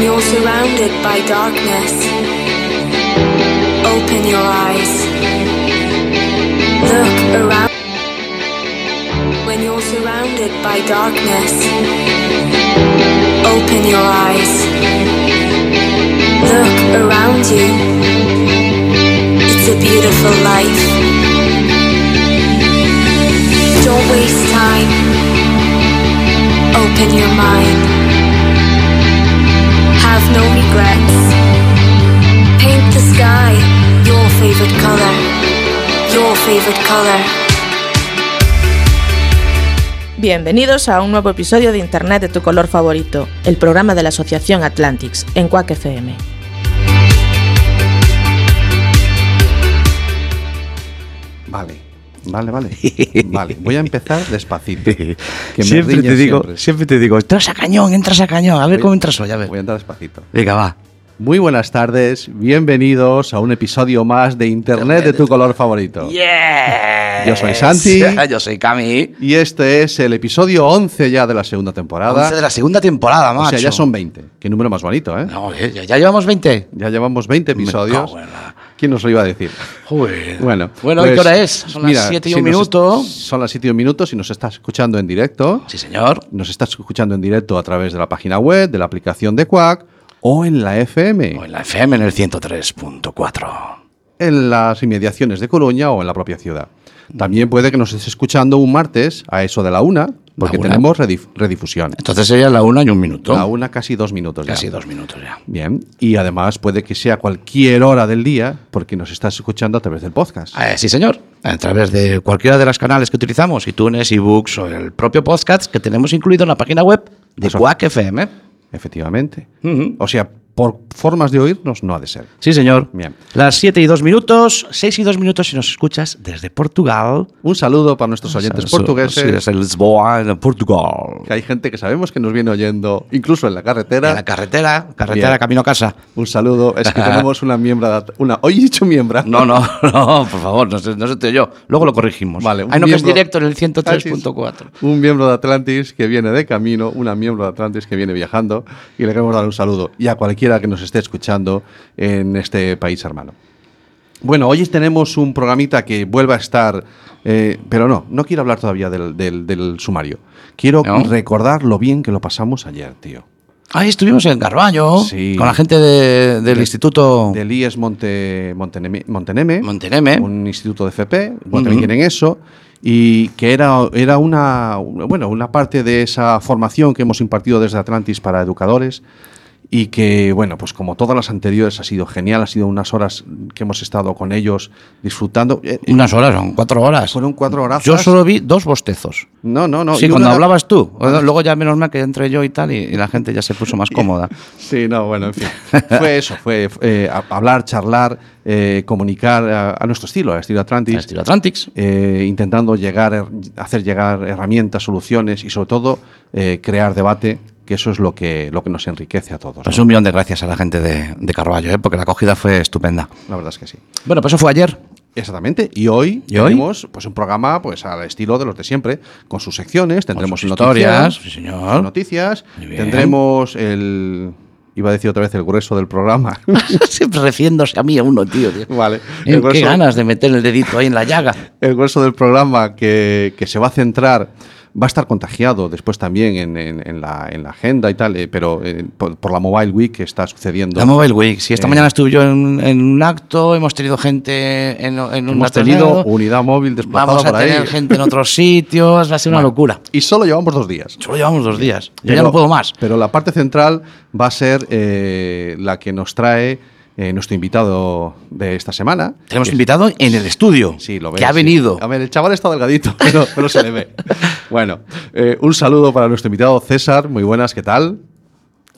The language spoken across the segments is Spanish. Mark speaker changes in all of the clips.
Speaker 1: When you're surrounded by darkness, open your eyes. Look around. When you're surrounded by darkness, open your eyes. Look around you. It's a beautiful life. Don't waste time. Open your mind. Have no regrets. Paint the sky your favorite color. Your favorite color.
Speaker 2: Bienvenidos a un nuevo episodio de Internet de tu color favorito, el programa de la Asociación Atlantics en Quack FM.
Speaker 3: Vale, vale, vale. Vale, voy a empezar despacito. Que me
Speaker 4: siempre te digo,
Speaker 3: siempre.
Speaker 4: siempre. te digo, entras a cañón, entras a cañón, a ver cómo entras hoy, a ver.
Speaker 3: Voy a entrar despacito.
Speaker 4: Venga, va.
Speaker 3: Muy buenas tardes, bienvenidos a un episodio más de Internet de tu color favorito.
Speaker 4: Yeah.
Speaker 3: Yo soy Santi.
Speaker 4: Yo soy Cami.
Speaker 3: Y este es el episodio 11 ya de la segunda temporada.
Speaker 4: 11 de la segunda temporada, macho.
Speaker 3: o sea, ya son 20. Qué número más bonito, ¿eh?
Speaker 4: No, ya, ya llevamos 20.
Speaker 3: Ya llevamos 20
Speaker 4: Me
Speaker 3: episodios.
Speaker 4: cago en la-
Speaker 3: ¿Quién nos lo iba a decir?
Speaker 4: Joder.
Speaker 3: Bueno,
Speaker 4: Bueno,
Speaker 3: pues,
Speaker 4: ¿y qué hora es? Son
Speaker 3: mira,
Speaker 4: las 7 y un minuto.
Speaker 3: Son las 7 y un minuto. Si nos estás escuchando en directo,
Speaker 4: Sí, señor.
Speaker 3: nos estás escuchando en directo a través de la página web, de la aplicación de Quack o en la FM,
Speaker 4: O en la FM en el 103.4.
Speaker 3: en las inmediaciones de Coruña o en la propia ciudad. También puede que nos estés escuchando un martes a eso de la una, porque
Speaker 4: una.
Speaker 3: tenemos redif- redifusión.
Speaker 4: Entonces sería la una y un minuto.
Speaker 3: La una casi dos minutos ya.
Speaker 4: Casi dos minutos ya.
Speaker 3: Bien, y además puede que sea cualquier hora del día, porque nos estás escuchando a través del podcast.
Speaker 4: Eh, sí, señor. A través de cualquiera de los canales que utilizamos, iTunes, ebooks o el propio podcast que tenemos incluido en la página web de. Quack FM.
Speaker 3: Efectivamente. O sea, por formas de oírnos no ha de ser.
Speaker 4: Sí, señor.
Speaker 3: Bien.
Speaker 4: Las 7 y 2 minutos, 6 y 2 minutos si nos escuchas desde Portugal.
Speaker 3: Un saludo para nuestros oyentes portugueses.
Speaker 4: Sí, desde Lisboa, en Portugal.
Speaker 3: que hay gente que sabemos que nos viene oyendo, incluso en la carretera.
Speaker 4: En la carretera, carretera
Speaker 3: Bien.
Speaker 4: camino a casa.
Speaker 3: Un saludo. Es que tenemos una miembro. Una, hoy he dicho miembro.
Speaker 4: No, no, no, por favor, no sé, no sé te yo. Luego lo corregimos.
Speaker 3: Vale, un
Speaker 4: Hay no que es
Speaker 3: miembro-
Speaker 4: directo en el 103.4.
Speaker 3: Un miembro de Atlantis que viene de camino, una miembro de Atlantis que viene viajando y le queremos dar un saludo. Y a cualquiera que nos esté escuchando en este país hermano. Bueno, hoy tenemos un programita que vuelve a estar, eh, pero no, no quiero hablar todavía del, del- del sumario. Quiero
Speaker 4: ¿No?
Speaker 3: recordar lo bien que lo pasamos ayer, tío.
Speaker 4: Ahí estuvimos en Carballo
Speaker 3: Sí.
Speaker 4: con la gente de- del
Speaker 3: De-
Speaker 4: Instituto
Speaker 3: Del IES Monte, Monteneme, Monteneme,
Speaker 4: Monteneme.
Speaker 3: un instituto de FP, bueno, también tienen eso, y que era, era una, bueno, una parte de esa formación que hemos impartido desde Atlantis para educadores y que, bueno, pues como todas las anteriores ha sido genial, ha sido unas horas que hemos estado con ellos disfrutando. Eh, eh,
Speaker 4: Unas horas, son cuatro horas.
Speaker 3: Fueron cuatro horas.
Speaker 4: Yo solo vi dos bostezos.
Speaker 3: No, no, no.
Speaker 4: sí, cuando
Speaker 3: una-
Speaker 4: hablabas tú. Luego ya menos mal que entré yo y tal, y, y la gente ya se puso más cómoda.
Speaker 3: Sí, no, bueno, en fin. Fue eso, fue eh, hablar, charlar, eh, comunicar a, a nuestro estilo, al estilo Atlantis.
Speaker 4: Estilo Atlantics.
Speaker 3: eh, intentando llegar, hacer llegar herramientas, soluciones y sobre todo eh, crear debate, que eso es lo que, lo que nos enriquece a todos.
Speaker 4: Pues
Speaker 3: ¿no?
Speaker 4: un millón de gracias a la gente de, de Carballo, ¿eh? porque la acogida fue estupenda.
Speaker 3: La verdad es que sí.
Speaker 4: Bueno, pues eso fue ayer.
Speaker 3: Exactamente. Y hoy
Speaker 4: ¿Y hoy?
Speaker 3: tenemos pues, un programa pues, al estilo de los de siempre, con sus secciones. Tendremos
Speaker 4: sus
Speaker 3: noticias,
Speaker 4: historias, sí, señor.
Speaker 3: sus noticias. Tendremos el. Iba a decir otra vez el grueso del programa.
Speaker 4: Siempre refiriéndose a mí a uno, tío. tío.
Speaker 3: vale.
Speaker 4: Eh,
Speaker 3: El
Speaker 4: Qué
Speaker 3: grueso,
Speaker 4: ganas de meter el dedito ahí en la llaga.
Speaker 3: el grueso del programa que, que se va a centrar, va a estar contagiado después también en, en- en la, en la agenda y tal, eh, pero eh, por, por la Mobile Week que está sucediendo.
Speaker 4: La Mobile Week. Sí, esta
Speaker 3: Eh.
Speaker 4: mañana estuve yo en, en un acto, hemos tenido gente en, un
Speaker 3: Hemos tenido unidad móvil desplazada
Speaker 4: Vamos a
Speaker 3: por ahí.
Speaker 4: tener gente en otros sitios, va a ser una locura.
Speaker 3: Y solo llevamos dos días.
Speaker 4: Solo llevamos dos días. Yo ya no puedo más.
Speaker 3: Pero la parte central va a ser la que nos trae eh, nuestro invitado de esta semana.
Speaker 4: Tenemos
Speaker 3: que
Speaker 4: invitado en el estudio.
Speaker 3: Sí, lo ves.
Speaker 4: Que ha
Speaker 3: sí.
Speaker 4: venido.
Speaker 3: A ver, el chaval está delgadito, pero, pero se le ve. Bueno, eh, un saludo para nuestro invitado César. Muy buenas, ¿qué tal?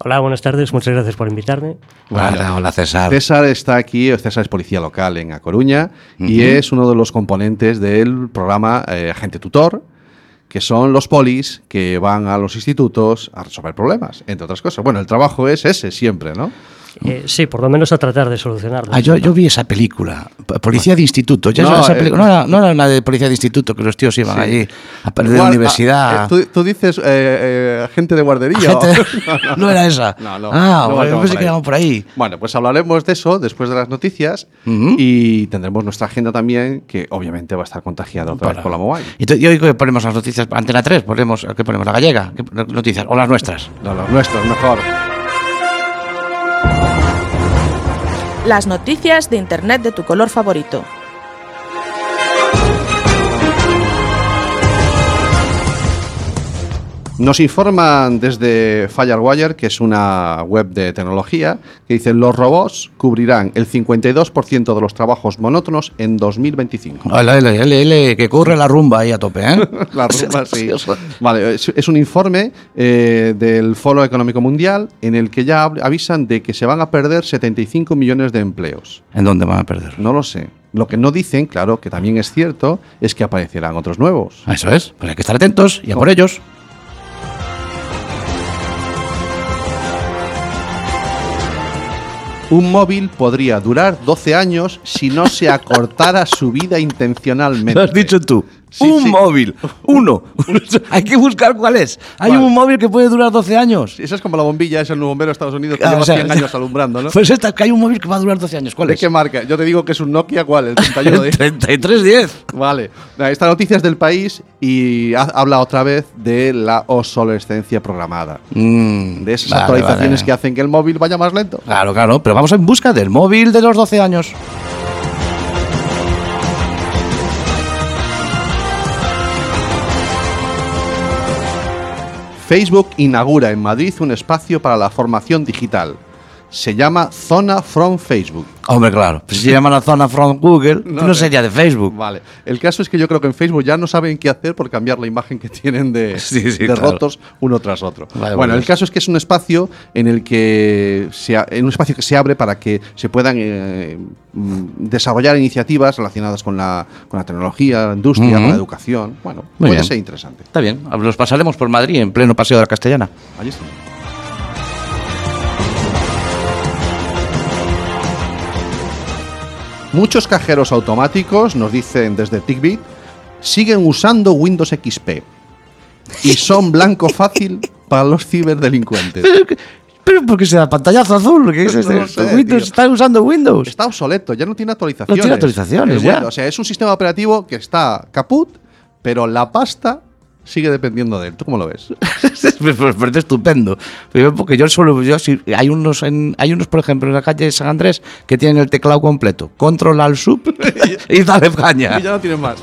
Speaker 5: Hola, buenas tardes, muchas gracias por invitarme.
Speaker 4: Hola, hola, César.
Speaker 3: César está aquí, César es policía local en A Coruña y es uno de los componentes del programa eh, Agente Tutor, que son los polis que van a los institutos a resolver problemas, entre otras cosas. Bueno, el trabajo es ese siempre, ¿no?
Speaker 5: Eh, sí, por lo menos a tratar de solucionarlo.
Speaker 4: Ah, yo, yo vi esa película, Policía de Instituto. Ya
Speaker 3: No,
Speaker 4: esa
Speaker 3: eh,
Speaker 4: no, era, no era una de Policía de Instituto, que los tíos iban allí a perder de
Speaker 3: Guarda-
Speaker 4: universidad.
Speaker 3: eh, ¿tú, tú dices eh, eh, agente de guardería.
Speaker 4: Gente- no era esa.
Speaker 3: No, no.
Speaker 4: Ah,
Speaker 3: no
Speaker 4: bueno, yo pensé que íbamos por ahí.
Speaker 3: Bueno, pues hablaremos de eso después de las noticias y tendremos nuestra agenda también, que obviamente va a estar contagiada otra vez por la mobile.
Speaker 4: Y, tú- y hoy que ponemos las noticias, Antena 3, ponemos, ¿qué ponemos? ¿La gallega? ¿Qué noticias? ¿O las nuestras?
Speaker 3: No, los nuestros, mejor.
Speaker 2: Las noticias de Internet de tu color favorito.
Speaker 3: Nos informan desde Firewire, que es una web de tecnología, que dice los robots cubrirán el 52% de los trabajos monótonos en 2025.
Speaker 4: Ole, ole, ole, que corre la rumba ahí a tope, ¿eh?
Speaker 3: La rumba, sí. Vale, es, es un informe eh, del Foro Económico Mundial en el que ya avisan de que se van a perder 75 millones de empleos.
Speaker 4: ¿En dónde van a perder?
Speaker 3: No lo sé. Lo que no dicen, claro, que también es cierto, es que aparecerán otros nuevos.
Speaker 4: Eso es, pues hay que estar atentos y a por ellos.
Speaker 3: Un móvil podría durar 12 años si no se acortara su vida intencionalmente.
Speaker 4: Lo has dicho tú.
Speaker 3: Sí,
Speaker 4: un
Speaker 3: sí.
Speaker 4: móvil, uno. hay que buscar cuál es. Hay
Speaker 3: Vale.
Speaker 4: un móvil que puede durar 12 años.
Speaker 3: Esa es como la bombilla, es el bombero de Estados Unidos que
Speaker 4: Ah,
Speaker 3: lleva
Speaker 4: o sea,
Speaker 3: 100 años alumbrando, ¿no?
Speaker 4: Pues esta, que hay un móvil que va a durar 12 años. ¿Cuál
Speaker 3: ¿De
Speaker 4: es?
Speaker 3: qué marca? Yo te digo que es un Nokia, ¿cuál? El 31
Speaker 4: El
Speaker 3: de...
Speaker 4: 3310.
Speaker 3: Vale. Nada, Esta noticia es del país y ha- habla otra vez de la obsolescencia programada.
Speaker 4: Mm,
Speaker 3: De esas
Speaker 4: vale,
Speaker 3: actualizaciones
Speaker 4: vale.
Speaker 3: que hacen que el móvil vaya más lento.
Speaker 4: Claro, claro, pero vamos en busca del móvil de los 12 años.
Speaker 3: Facebook inaugura en Madrid un espacio para la formación digital. Se llama Zona from Facebook.
Speaker 4: Hombre, claro. Pues si se llama la zona from Google, no,
Speaker 3: no.
Speaker 4: sería de Facebook.
Speaker 3: Vale. El caso es que yo creo que en Facebook ya no saben qué hacer por cambiar la imagen que tienen de,
Speaker 4: Sí, sí,
Speaker 3: de
Speaker 4: claro.
Speaker 3: rotos uno tras otro.
Speaker 4: Vale,
Speaker 3: bueno, el caso es que es un espacio en el que se, en un espacio que se abre para que se puedan eh, mm, desarrollar iniciativas relacionadas con la, con la tecnología, la industria,
Speaker 4: Ujú.
Speaker 3: con la educación. Bueno,
Speaker 4: Muy
Speaker 3: puede
Speaker 4: bien.
Speaker 3: ser interesante.
Speaker 4: Está bien, los pasaremos por Madrid en pleno paseo de la Castellana.
Speaker 3: Allí está. Muchos cajeros automáticos, nos dicen desde Tickbit, siguen usando Windows XP y son blanco fácil para los ciberdelincuentes.
Speaker 4: Pero porque se da pantallazo azul, ¿qué es este?
Speaker 3: sé,
Speaker 4: Windows,
Speaker 3: tío.
Speaker 4: están usando Windows.
Speaker 3: Está obsoleto, ya no tiene actualizaciones.
Speaker 4: No tiene actualizaciones,
Speaker 3: Es
Speaker 4: ya.
Speaker 3: bueno, o sea, es un sistema operativo que está caput, pero la pasta sigue dependiendo de él. ¿Tú cómo lo ves?
Speaker 4: me parece estupendo. Porque yo solo, yo sí- hay unos, en, hay unos, por ejemplo, en la calle de San Andrés que tienen el teclado completo. Control al sub y dale caña.
Speaker 3: Y ya no tienen más.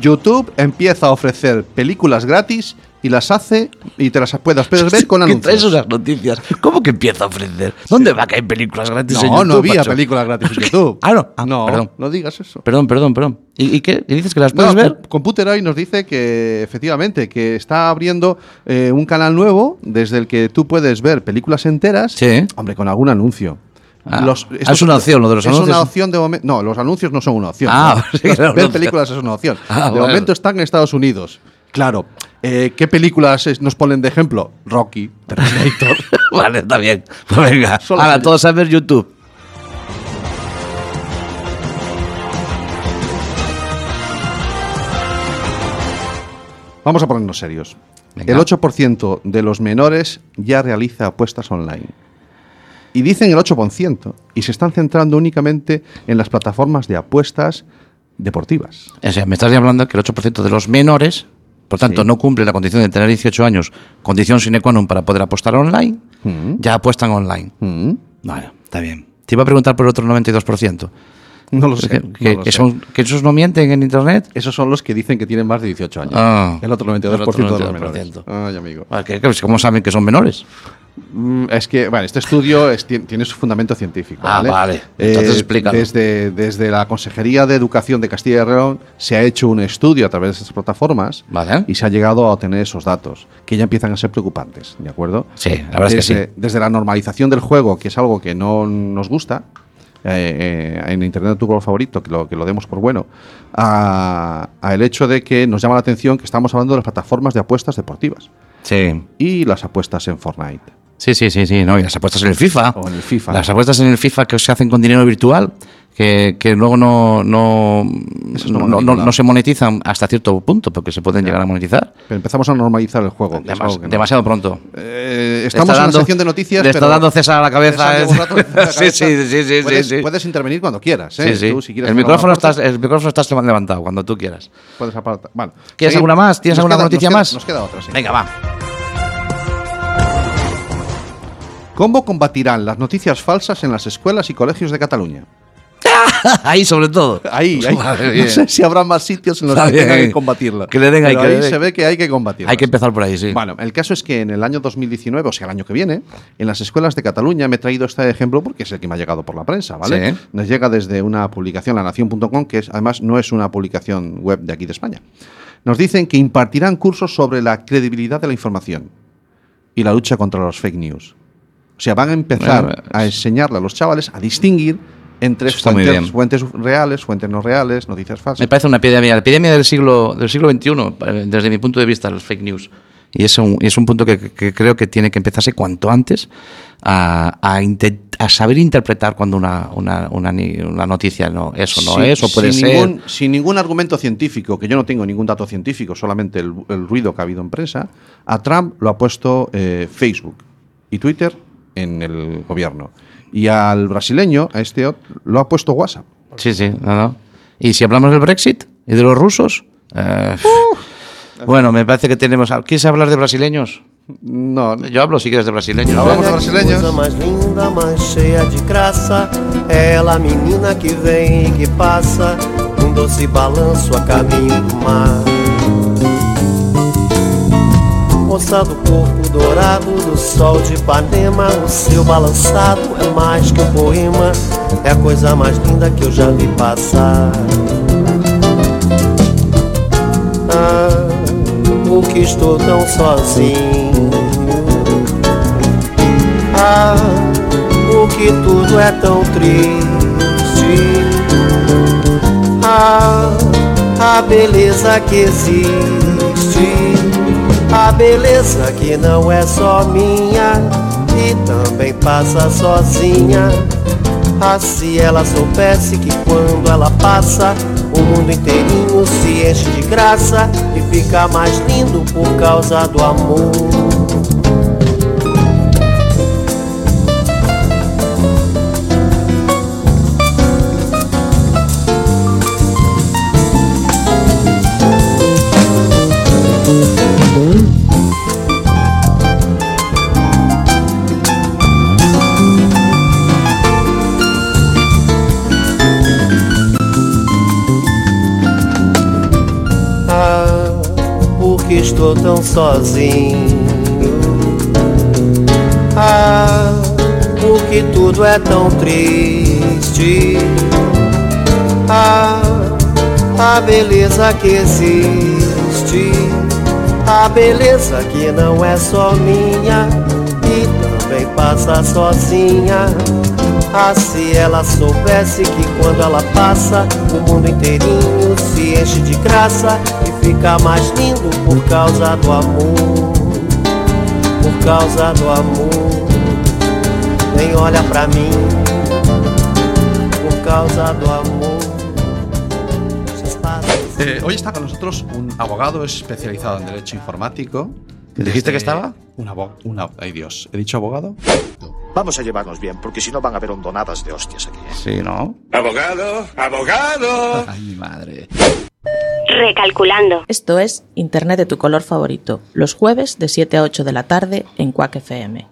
Speaker 3: YouTube empieza a ofrecer películas gratis y las hace y te las puedes, puedes ver con
Speaker 4: ¿Qué traes
Speaker 3: anuncios.
Speaker 4: esas noticias? ¿Cómo que empieza a ofrecer? ¿Dónde va que hay películas gratis en
Speaker 3: No,
Speaker 4: YouTube,
Speaker 3: no había
Speaker 4: macho?
Speaker 3: películas gratis en YouTube.
Speaker 4: Ah, no. Ah,
Speaker 3: no,
Speaker 4: perdón.
Speaker 3: no digas eso.
Speaker 4: Perdón, perdón, perdón. ¿Y, y qué? ¿Y dices que las puedes
Speaker 3: No,
Speaker 4: ver?
Speaker 3: Com- Computer hoy nos dice que efectivamente que está abriendo eh, un canal nuevo desde el que tú puedes ver películas enteras,
Speaker 4: Sí.
Speaker 3: hombre, con algún anuncio.
Speaker 4: Ah,
Speaker 3: Los-
Speaker 4: ah, es una opción, lo de los
Speaker 3: es
Speaker 4: anuncios.
Speaker 3: una opción de momento. No, los anuncios no son una opción.
Speaker 4: Ah,
Speaker 3: ¿no?
Speaker 4: sí,
Speaker 3: ver
Speaker 4: no,
Speaker 3: películas es una opción.
Speaker 4: Ah,
Speaker 3: de
Speaker 4: bueno.
Speaker 3: momento están en Estados Unidos. Claro. Eh, ¿Qué películas es- nos ponen de ejemplo? Rocky, Terminator.
Speaker 4: vale, está bien. Pues venga,
Speaker 3: Solo
Speaker 4: ahora todos a ver YouTube.
Speaker 3: Vamos a ponernos serios.
Speaker 4: Venga.
Speaker 3: El 8% de los menores ya realiza apuestas online. Y dicen el 8%. Y se están centrando únicamente en las plataformas de apuestas deportivas.
Speaker 4: O sea, me estás hablando que el 8% de los menores, por tanto,
Speaker 3: Sí.
Speaker 4: no cumple la condición de tener 18 años, condición sine qua non para poder apostar online,
Speaker 3: Mm.
Speaker 4: ya apuestan online.
Speaker 3: Mm.
Speaker 4: Bueno, está bien. Te iba a preguntar por el otro 92%.
Speaker 3: No lo sé.
Speaker 4: que,
Speaker 3: no
Speaker 4: que-
Speaker 3: lo
Speaker 4: que
Speaker 3: sé.
Speaker 4: son, que esos no mienten en internet.
Speaker 3: Esos son los que dicen que tienen más de 18 años.
Speaker 4: Ah.
Speaker 3: el otro 92%
Speaker 4: El otro
Speaker 3: de los
Speaker 4: 92%.
Speaker 3: menores. Ay, amigo.
Speaker 4: Ah, ¿Cómo saben que son menores?
Speaker 3: Mm, Es que, bueno, este estudio es- ti- tiene su fundamento científico.
Speaker 4: Ah,
Speaker 3: ¿vale?
Speaker 4: vale. Entonces explícalo.
Speaker 3: Desde, desde la Consejería de Educación de Castilla y León se ha hecho un estudio a través de estas plataformas
Speaker 4: Vale.
Speaker 3: y se ha llegado a obtener esos datos, que ya empiezan a ser preocupantes, ¿de acuerdo?
Speaker 4: Sí, la verdad es que sí.
Speaker 3: Desde la normalización del juego, que es algo que no nos gusta, eh, eh, en Internet tu color favorito, que lo, que lo demos por bueno, a, a el hecho de que nos llama la atención que estamos hablando de las plataformas de apuestas deportivas
Speaker 4: Sí.
Speaker 3: y las apuestas en Fortnite.
Speaker 4: Sí, sí, sí, sí. No, y las apuestas en el FIFA.
Speaker 3: O en el FIFA.
Speaker 4: Las apuestas en el FIFA que se hacen con dinero virtual, que, que luego no, no,
Speaker 3: no
Speaker 4: no, no- se monetizan hasta cierto punto, porque se pueden llegar a monetizar.
Speaker 3: Pero empezamos a normalizar el juego. que es
Speaker 4: Demas-
Speaker 3: algo que no.
Speaker 4: demasiado pronto.
Speaker 3: Eh, estamos
Speaker 4: está
Speaker 3: en la sección de noticias.
Speaker 4: Le
Speaker 3: pero
Speaker 4: está dando César a la cabeza.
Speaker 3: César
Speaker 4: ¿eh?
Speaker 3: un rato la
Speaker 4: sí,
Speaker 3: cabeza.
Speaker 4: sí, sí, sí,
Speaker 3: puedes,
Speaker 4: sí, sí.
Speaker 3: puedes intervenir cuando quieras. ¿eh?
Speaker 4: Sí, sí.
Speaker 3: Tú, si quieres
Speaker 4: el,
Speaker 3: hacer
Speaker 4: micrófono
Speaker 3: alguna
Speaker 4: estás,
Speaker 3: cosa,
Speaker 4: el micrófono estás levantado cuando tú quieras.
Speaker 3: puedes apartar. Vale.
Speaker 4: ¿Quieres
Speaker 3: Seguimos.
Speaker 4: alguna más? ¿Tienes
Speaker 3: Nos
Speaker 4: alguna
Speaker 3: queda-
Speaker 4: noticia
Speaker 3: nos queda-
Speaker 4: más?
Speaker 3: Nos queda otra, sí.
Speaker 4: Venga, va.
Speaker 3: ¿Cómo combatirán las noticias falsas en las escuelas y colegios de Cataluña?
Speaker 4: Ahí, sobre todo.
Speaker 3: Ahí, no sé si habrá más sitios en los que tengan que combatirla.
Speaker 4: Que le den
Speaker 3: Pero
Speaker 4: que le
Speaker 3: ahí
Speaker 4: den.
Speaker 3: se ve que hay que combatirla.
Speaker 4: Hay que empezar por ahí, sí.
Speaker 3: Bueno, el caso es que en el año 2019, o sea, el año que viene, en las escuelas de Cataluña me he traído este ejemplo porque es el que me ha llegado por la prensa, ¿vale?
Speaker 4: Sí.
Speaker 3: Nos llega desde una publicación, lanación.com, que es, además no es una publicación web de aquí de España. Nos dicen que impartirán cursos sobre la credibilidad de la información y la lucha contra los fake news. O sea, van a empezar
Speaker 4: Bueno,
Speaker 3: a enseñarle a los chavales a distinguir entre fuentes, fuentes reales, fuentes no reales, noticias falsas.
Speaker 4: Me parece una epidemia, la epidemia del siglo, del siglo XXI, eh, desde mi punto de vista, los fake news. Y es un, es un punto que, que creo que tiene que empezarse cuanto antes a, a, intent- a saber interpretar cuando una, una, una, noticia no, eso no es o puede
Speaker 3: sin
Speaker 4: ser.
Speaker 3: Ningún, sin ningún argumento científico, que yo no tengo ningún dato científico, solamente el, el ruido que ha habido en prensa, a Trump lo ha puesto eh, Facebook y Twitter en el gobierno. Y al brasileño, a este ot- lo ha puesto WhatsApp.
Speaker 4: Sí, sí, no, no. Y si hablamos del Brexit y de los rusos. eh, bueno, me parece que tenemos. ¿Quieres hablar de brasileños?
Speaker 3: No,
Speaker 4: Yo hablo si quieres de brasileños.
Speaker 3: Hablamos de brasileños.
Speaker 6: mais linda, mais cheia de graça. É ela, a menina que vem e que passa. Um doce balanço a caminho do mar. Moça do corpo dourado do sol de Ipanema. O seu balançado é mais que um poema. É a coisa mais linda que eu já vi passar. Ah, por que estou tão sozinho? Ah, porque tudo é tão triste. Ah, a beleza que existe. A beleza que não é só minha e também passa sozinha. Ah, se ela soubesse que quando ela passa, o mundo inteirinho se enche de graça e fica mais lindo por causa do amor. Estou tão sozinho. Ah, porque tudo é tão triste. Ah, a beleza que existe. A beleza que não é só minha e também passa sozinha. Ah, se ela soubesse que quando ela passa, o mundo inteirinho se enche de graça e fica mais lindo por causa do amor. Por causa do amor. Nem olha pra mim. Por causa do amor.
Speaker 3: Eh, hoy está con nosotros un abogado especializado en derecho informático.
Speaker 4: ¿Dijiste que estaba?
Speaker 3: Un abogado. Ay Dios, ¿he dicho abogado?
Speaker 7: Vamos a llevarnos bien, porque si no van a haber hondonadas de hostias aquí. ¿eh?
Speaker 4: Sí, ¿no?
Speaker 8: Abogado, abogado.
Speaker 4: Ay, mi madre.
Speaker 1: Recalculando.
Speaker 2: Esto es Internet de tu color favorito, los jueves de 7 a 8 de la tarde en Quack FM.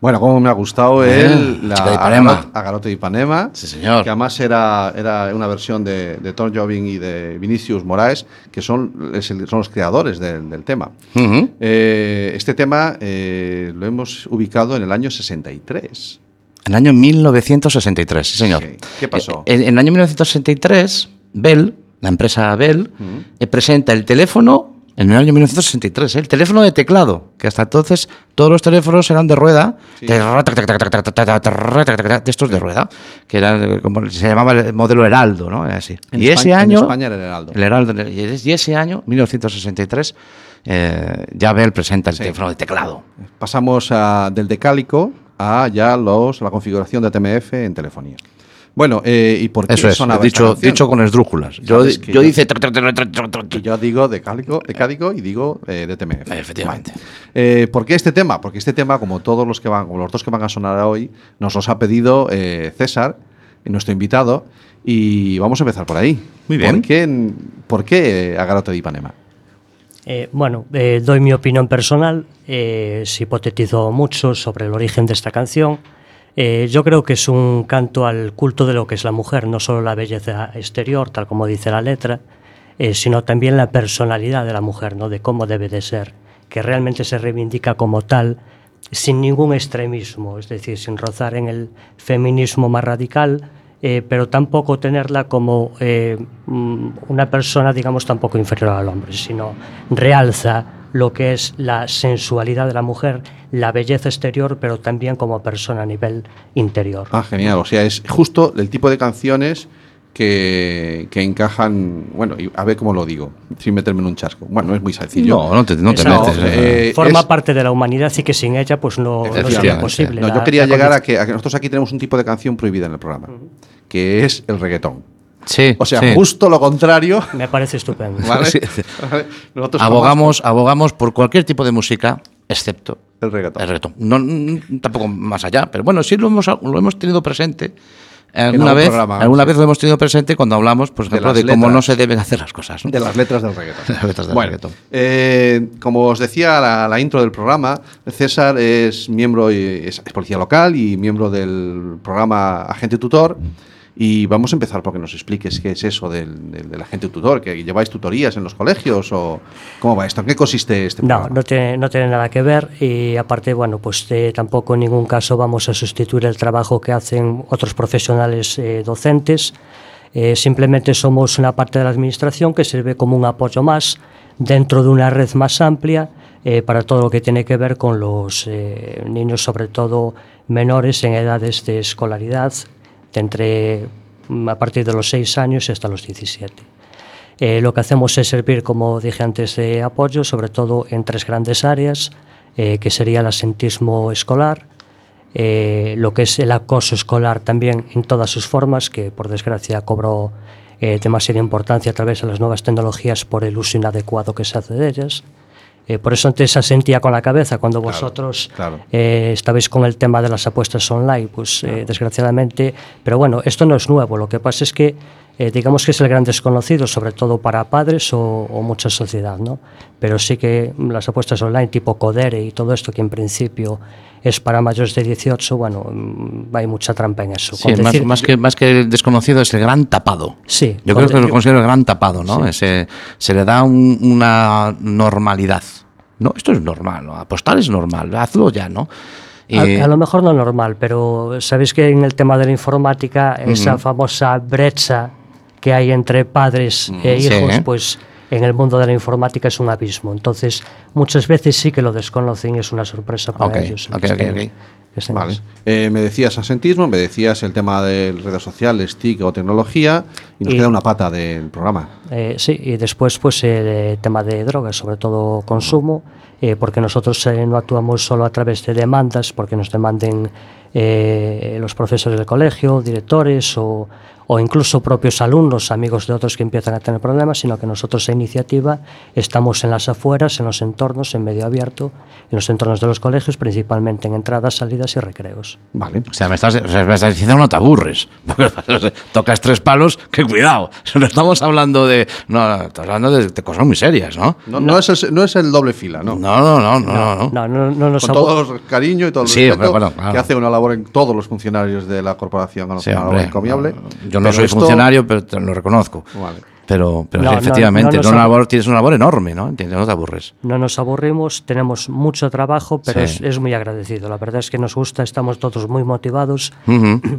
Speaker 3: Bueno, como me ha gustado
Speaker 4: Eh,
Speaker 3: él, la
Speaker 4: chica de Ipanema.
Speaker 3: Agarot- Agarote de Ipanema.
Speaker 4: Sí, señor.
Speaker 3: Que además era, era una versión de, de Tom Jobim y de Vinicius Moraes, que son, es el- son los creadores del, del tema. Eh, este tema eh, lo hemos ubicado en el año 63.
Speaker 4: En el año 1963, sí, señor.
Speaker 3: Sí. ¿Qué pasó?
Speaker 4: Eh, En, en el año 1963, Bell, la empresa Bell, eh, presenta el teléfono En el año 1963, ¿eh? el teléfono de teclado, que hasta entonces todos los teléfonos eran de rueda, de estos de rueda, que era como se llamaba el modelo Heraldo, ¿no? Así.
Speaker 3: En
Speaker 4: y
Speaker 3: España-
Speaker 4: ese
Speaker 3: en
Speaker 4: año,
Speaker 3: España era el Heraldo.
Speaker 4: el Heraldo, y es- y ese año, 1963, eh, ya Bell presenta el
Speaker 3: Sí.
Speaker 4: teléfono de teclado.
Speaker 3: Pasamos a- del decálico a ya los, la configuración de TMF en telefonía. Bueno, eh, ¿y por qué
Speaker 4: Eso es,
Speaker 3: sonaba
Speaker 4: dicho, con esdrújulas. Yo, dice...
Speaker 3: Yo digo decálico, decálico y digo eh, de TMF.
Speaker 4: Efectivamente.
Speaker 3: Vale. Eh, ¿Por qué este tema? Porque este tema, como todos los que van, como los dos que van a sonar hoy, nos los ha pedido eh, César, nuestro invitado, y vamos a empezar por ahí.
Speaker 4: Muy bien.
Speaker 3: ¿Por qué, por qué Agarote de Ipanema?
Speaker 5: Eh, bueno, eh, doy mi opinión personal, eh, se hipotetizó mucho sobre el origen de esta canción. Eh, yo creo que es un canto al culto de lo que es la mujer, no solo la belleza exterior, tal como dice la letra, eh, sino también la personalidad de la mujer, ¿no? de cómo debe de ser, que realmente se reivindica como tal, sin ningún extremismo, es decir, sin rozar en el feminismo más radical, eh, pero tampoco tenerla como eh, mm, una persona, digamos, tampoco inferior al hombre, sino realza lo que es la sensualidad de la mujer, la belleza exterior, pero también como persona a nivel interior.
Speaker 3: Ah, genial. O sea, es justo el tipo de canciones que, que encajan. Bueno, y a ver cómo lo digo, sin meterme en un chasco. Bueno, es muy sencillo.
Speaker 4: No, no te, no te
Speaker 5: Exacto.
Speaker 4: metes. eh.
Speaker 3: Eh,
Speaker 5: Forma
Speaker 3: es-
Speaker 5: parte de la humanidad y que sin ella pues no, no sería posible.
Speaker 3: No,
Speaker 5: La-
Speaker 3: yo quería llegar a
Speaker 5: condi-
Speaker 3: que, a que nosotros aquí tenemos un tipo de canción prohibida en el programa, que es el reggaetón.
Speaker 4: Sí,
Speaker 3: O sea,
Speaker 4: sí.
Speaker 3: justo lo contrario.
Speaker 5: Me parece estupendo.
Speaker 3: ¿vale?
Speaker 4: Sí. Abogamos, abogamos por cualquier tipo de música, excepto
Speaker 3: el reggaetón.
Speaker 4: el reggaetón. No, tampoco más allá, pero bueno, sí lo hemos, lo hemos tenido presente. Alguna vez,
Speaker 3: programa,
Speaker 4: alguna
Speaker 3: sí.
Speaker 4: vez lo hemos tenido presente cuando hablamos, por
Speaker 3: De
Speaker 4: ejemplo, de, cómo
Speaker 3: letras.
Speaker 4: no se deben hacer las cosas. ¿no?
Speaker 3: De las letras del reggaetón.
Speaker 4: Las letras del
Speaker 3: bueno,
Speaker 4: reggaetón.
Speaker 3: eh, como os decía la, la intro del programa, César es miembro, es, es policía local y miembro del programa Agente Tutor. Y vamos a empezar porque nos expliques qué es eso del, del- del agente tutor, que lleváis tutorías en los colegios o cómo va esto, en qué consiste este
Speaker 5: No,
Speaker 3: programa.
Speaker 5: no tiene, no tiene nada que ver y aparte, bueno, pues eh, tampoco en ningún caso vamos a sustituir el trabajo que hacen otros profesionales eh, docentes. Eh, simplemente somos una parte de la administración que sirve como un apoyo más dentro de una red más amplia eh, para todo lo que tiene que ver con los eh, niños, sobre todo menores en edades de escolaridad, entre mm, a partir de los 6 años hasta los 17. Eh, lo que hacemos es servir, como dije antes, de apoyo, sobre todo en tres grandes áreas, eh, que sería el asentismo escolar, eh, lo que es el acoso escolar también en todas sus formas, que por desgracia cobró demasiada importancia a través de las nuevas tecnologías por el uso inadecuado que se hace de ellas. Eh, por eso antes asentía con la cabeza cuando vosotros
Speaker 3: claro.
Speaker 5: eh, estabais con el tema de las apuestas online, pues eh, desgraciadamente, pero bueno, esto no es nuevo, lo que pasa es que eh, digamos que es el gran desconocido, sobre todo para padres o, o mucha sociedad, ¿no? Pero sí que las apuestas online tipo Codere y todo esto que en principio es para mayores de 18, bueno, mm, hay mucha trampa en eso.
Speaker 4: Sí, más,
Speaker 5: decir-
Speaker 4: más que, más que el desconocido es el gran tapado.
Speaker 5: Sí,
Speaker 4: Yo creo que lo considero el gran tapado, ¿no? Ese- se le da un- una normalidad. No, esto es normal, ¿no? apostar es normal, hazlo ya, ¿no?
Speaker 5: A, a lo mejor no normal, pero sabéis que en el tema de la informática, esa famosa brecha que hay entre padres e
Speaker 4: Sí.
Speaker 5: hijos, pues en el mundo de la informática es un abismo. Entonces, muchas veces sí que lo desconocen y es una sorpresa para ellos. estén-
Speaker 3: Vale. Eh, me decías asentismo, me decías el tema de redes sociales, TIC o tecnología, y nos
Speaker 5: Y-
Speaker 3: queda una pata del programa.
Speaker 5: Eh, sí, y después pues el tema de drogas, sobre todo consumo, eh, porque nosotros eh, no actuamos solo a través de demandas, porque nos demanden eh, los profesores del colegio, directores o, o incluso propios alumnos, amigos de otros que empiezan a tener problemas, sino que nosotros a iniciativa estamos en las afueras, en los entornos, en medio abierto, en los entornos de los colegios, principalmente en entradas, salidas y recreos.
Speaker 3: Vale.
Speaker 4: O sea, me estás, o sea, me estás diciendo no te aburres. Porque tocas tres palos, que cuidado. No estamos hablando de. No, estamos hablando de, de cosas muy serias, ¿no?
Speaker 3: No, no es el, no es el doble fila, ¿no.
Speaker 4: No, no, no, no. no, no.
Speaker 5: No, no, no nos
Speaker 3: Con todo el cariño y todo el
Speaker 4: Sí,
Speaker 3: respeto
Speaker 4: hombre, bueno, claro.
Speaker 3: que hace una labor en todos los funcionarios de la corporación, una
Speaker 4: Sí,
Speaker 3: labor encomiable.
Speaker 4: Yo no
Speaker 3: Pero
Speaker 4: soy
Speaker 3: esto-
Speaker 4: funcionario, pero te lo reconozco.
Speaker 3: Vale.
Speaker 4: Pero, pero
Speaker 5: No,
Speaker 4: efectivamente,
Speaker 5: no
Speaker 4: una labor- tienes una labor enorme, ¿no? Entiendes, No te aburres.
Speaker 5: No nos aburrimos, tenemos mucho trabajo, pero
Speaker 4: Sí.
Speaker 5: es, es muy agradecido. La verdad es que nos gusta, estamos todos muy motivados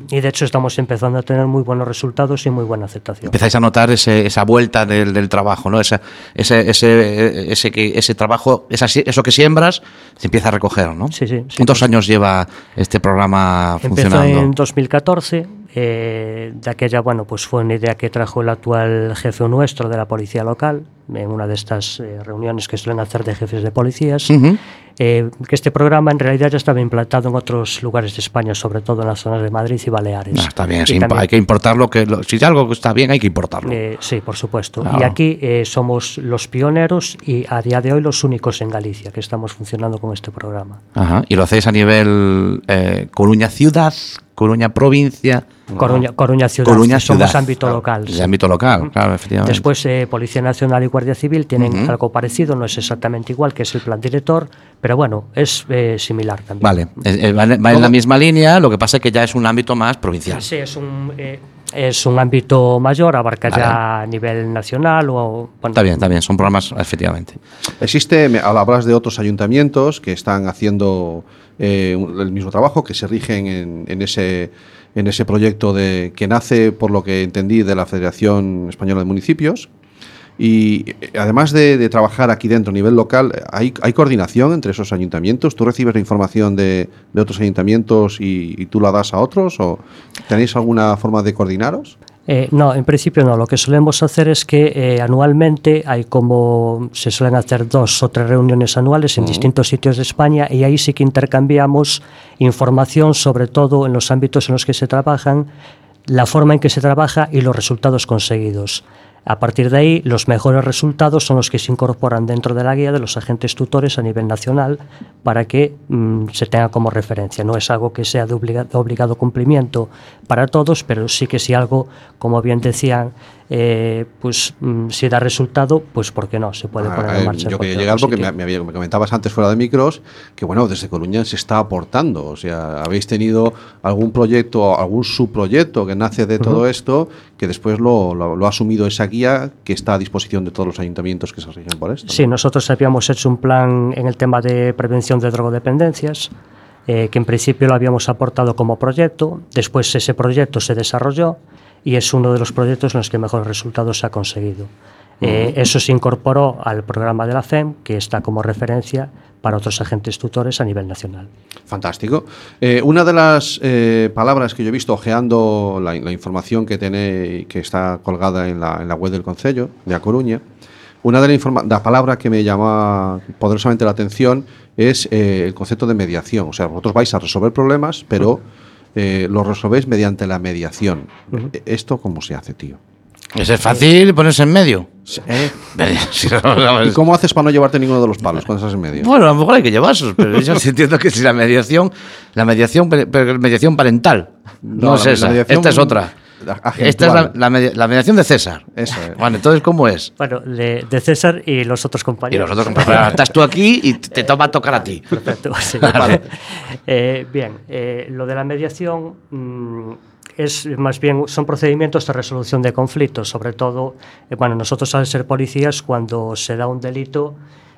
Speaker 5: y de hecho estamos empezando a tener muy buenos resultados y muy buena aceptación.
Speaker 4: Empezáis a notar ese- esa vuelta del, del trabajo, ¿no? Esa- ese, ese, ese, que, ese trabajo, esa eso que siembras, se empieza a recoger, ¿no?
Speaker 5: Sí, sí, sí,
Speaker 4: ¿Cuántos años lleva este programa
Speaker 5: Empezó
Speaker 4: funcionando?
Speaker 5: en 2014. Eh, de aquella, bueno, pues fue una idea que trajo el actual jefe nuestro de la policía local en una de estas eh, reuniones que suelen hacer de jefes de policías.
Speaker 4: Ujú.
Speaker 5: eh, que este programa en realidad ya estaba implantado en otros lugares de España, sobre todo en las zonas de Madrid y Baleares.
Speaker 4: Ah, está bien,
Speaker 5: también-
Speaker 4: hay que importarlo. Que lo- si algo está bien, hay que importarlo.
Speaker 5: Eh, sí, por supuesto.
Speaker 4: Claro.
Speaker 5: Y aquí eh, somos los pioneros y a día de hoy los únicos en Galicia que estamos funcionando con este programa.
Speaker 4: Ajá. Y lo hacéis a nivel eh, Coruña ciudad, Coruña provincia,
Speaker 5: Coruña, Coruña Ciudad,
Speaker 4: Coruña
Speaker 5: somos
Speaker 4: ciudad.
Speaker 5: ámbito local.
Speaker 4: de
Speaker 5: sí.
Speaker 4: ámbito local, claro, efectivamente.
Speaker 5: Después, eh, Policía Nacional y Guardia Civil tienen algo parecido, no es exactamente igual, que es el plan director, pero bueno, es eh, similar también.
Speaker 4: Vale, eh, va en va en la misma línea, lo que pasa es que ya es un ámbito más provincial.
Speaker 5: Sí, es un, eh, es un ámbito mayor, abarca
Speaker 4: Vale.
Speaker 5: ya a nivel nacional o... Bueno,
Speaker 4: Está bien, está bien, son programas, efectivamente.
Speaker 3: Existe, me- hablas de otros ayuntamientos que están haciendo eh, el mismo trabajo, que se rigen en, en ese, en ese proyecto de, que nace, por lo que entendí, de la Federación Española de Municipios. Y eh, además de, de trabajar aquí dentro a nivel local, ¿hay, hay coordinación entre esos ayuntamientos? ¿Tú recibes la información de, de otros ayuntamientos y, y tú la das a otros? ¿O tenéis alguna forma de coordinaros?
Speaker 5: Eh, no, en principio no. Lo que solemos hacer es que eh, anualmente hay como se suelen hacer dos o tres reuniones anuales en distintos sitios de España y ahí sí que intercambiamos información, sobre todo en los ámbitos en los que se trabajan, la forma en que se trabaja y los resultados conseguidos. A partir de ahí, los mejores resultados son los que se incorporan dentro de la guía de los agentes tutores a nivel nacional para que mm, se tenga como referencia. No es algo que sea de, de obligado cumplimiento para todos, pero sí que si algo, como bien decían, eh, pues mm, si da resultado, pues ¿por qué no? Se puede
Speaker 3: Ah,
Speaker 5: poner en
Speaker 3: eh,
Speaker 5: marcha.
Speaker 3: yo quería llegar porque me, me comentabas antes fuera de micros que bueno, desde Coruña se está aportando. O sea, habéis tenido algún proyecto, algún subproyecto que nace de todo esto, que después lo, lo- lo ha asumido esa guía que está a disposición de todos los ayuntamientos que se rigen por esto. ¿no?
Speaker 5: Sí, nosotros habíamos hecho un plan en el tema de prevención de drogodependencias, eh, que en principio lo habíamos aportado como proyecto, después ese proyecto se desarrolló y es uno de los proyectos en los que mejores resultados se ha conseguido. Eh, Eso se incorporó al programa de la FEM, que está como referencia para otros agentes tutores a nivel nacional.
Speaker 3: Fantástico. Eh, una de las eh, palabras que yo he visto ojeando la, la información que tiene que está colgada en la, en la web del Concello de A Coruña, una de las informa- la palabra que me llama poderosamente la atención es el concepto de mediación. O sea, vosotros vais a resolver problemas, pero eh, lo resolvéis mediante la mediación. Eh, ¿Esto cómo se hace, tío?
Speaker 4: Ese es fácil ponerse en medio.
Speaker 3: ¿Eh? ¿Y cómo haces para no llevarte ninguno de los palos cuando estás en medio?
Speaker 4: Bueno, a lo mejor hay que llevarlos, pero yo sí entiendo que si la mediación, la mediación, pero mediación parental, no,
Speaker 3: No,
Speaker 4: es
Speaker 3: la-
Speaker 4: esa, esta es otra. Esta es la, la media- la mediación de César.
Speaker 3: Eso es.
Speaker 4: Bueno, entonces, ¿cómo es?
Speaker 5: Bueno, de, de César y los otros
Speaker 4: Y
Speaker 5: compañeros.
Speaker 4: nosotros, pero estás tú aquí y te toma a tocar a ti.
Speaker 5: Perfecto, sí. Eh, bien, eh, lo de la mediación mm, es más bien son procedimientos de resolución de conflictos, sobre todo, eh, bueno, nosotros al ser policías, cuando se da un delito,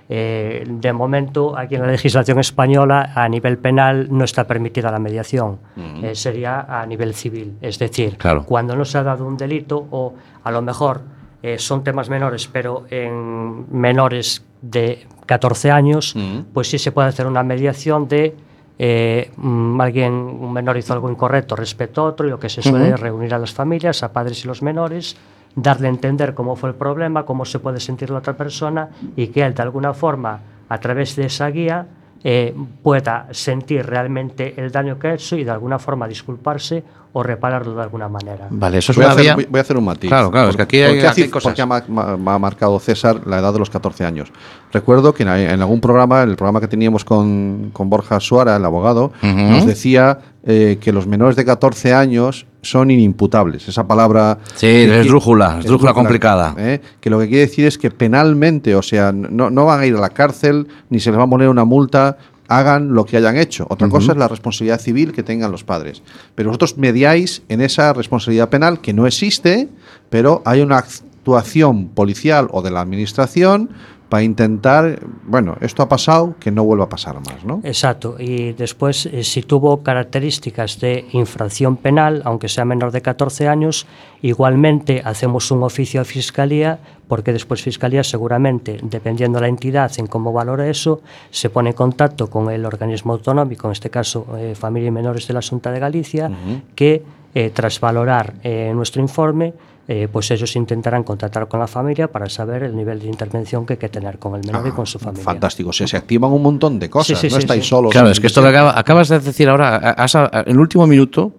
Speaker 5: eh, de momento aquí en la legislación española a nivel penal no está permitida la mediación, Eh, sería a nivel civil, es decir,
Speaker 4: Claro.
Speaker 5: cuando no se ha dado un delito o a lo mejor eh, son temas menores, pero en menores de 14 años, pues sí se puede hacer una mediación de eh, mm, alguien, un menor hizo algo incorrecto respecto a otro y lo que se suele es reunir a las familias, a padres y los menores, darle a entender cómo fue el problema, cómo se puede sentir la otra persona y que él de alguna forma, a través de esa guía, eh, pueda sentir realmente el daño que ha hecho y de alguna forma disculparse o repararlo de alguna manera.
Speaker 4: Vale, eso es
Speaker 3: Voy a,
Speaker 4: una
Speaker 3: hacer,
Speaker 4: vía.
Speaker 3: voy- voy a hacer un matiz.
Speaker 4: Claro, claro, es que aquí hay-
Speaker 3: ¿Por qué,
Speaker 4: aquí hay
Speaker 3: hace-
Speaker 4: cosas.
Speaker 3: por qué ha, ma- ma- ma- ha marcado César la edad de los 14 años? Recuerdo que en, en algún programa, en el programa que teníamos con, con Borja Suara, el abogado, nos decía eh, que los menores de 14 años son inimputables. Esa palabra...
Speaker 4: Sí, es drújula, es drújula complicada.
Speaker 3: ¿eh? Que lo que quiere decir es que penalmente, o sea, no, no van a ir a la cárcel ni se les va a poner una multa hagan lo que hayan hecho. Otra cosa es la responsabilidad civil que tengan los padres. Pero vosotros mediáis en esa responsabilidad penal que no existe, pero hay una ac- actuación policial o de la administración para intentar, bueno, esto ha pasado, que no vuelva a pasar más, ¿no?
Speaker 5: Exacto, y después eh, si tuvo características de infracción penal, aunque sea menor de 14 años, igualmente hacemos un oficio a Fiscalía, porque después Fiscalía seguramente, dependiendo la entidad en cómo valora eso, se pone en contacto con el organismo autonómico, en este caso eh, Familia y Menores de la Junta de Galicia, que eh, tras valorar eh, nuestro informe, eh, pues ellos intentarán contactar con la familia para saber el nivel de intervención que hay que tener con el menor y con su familia.
Speaker 3: Fantástico, o sea, se activan un montón de cosas,
Speaker 5: Sí, sí,
Speaker 3: no
Speaker 5: sí,
Speaker 3: estáis
Speaker 5: sí.
Speaker 3: solos.
Speaker 4: Claro, es que esto que acaba- acabas de decir ahora, has- en el último minuto,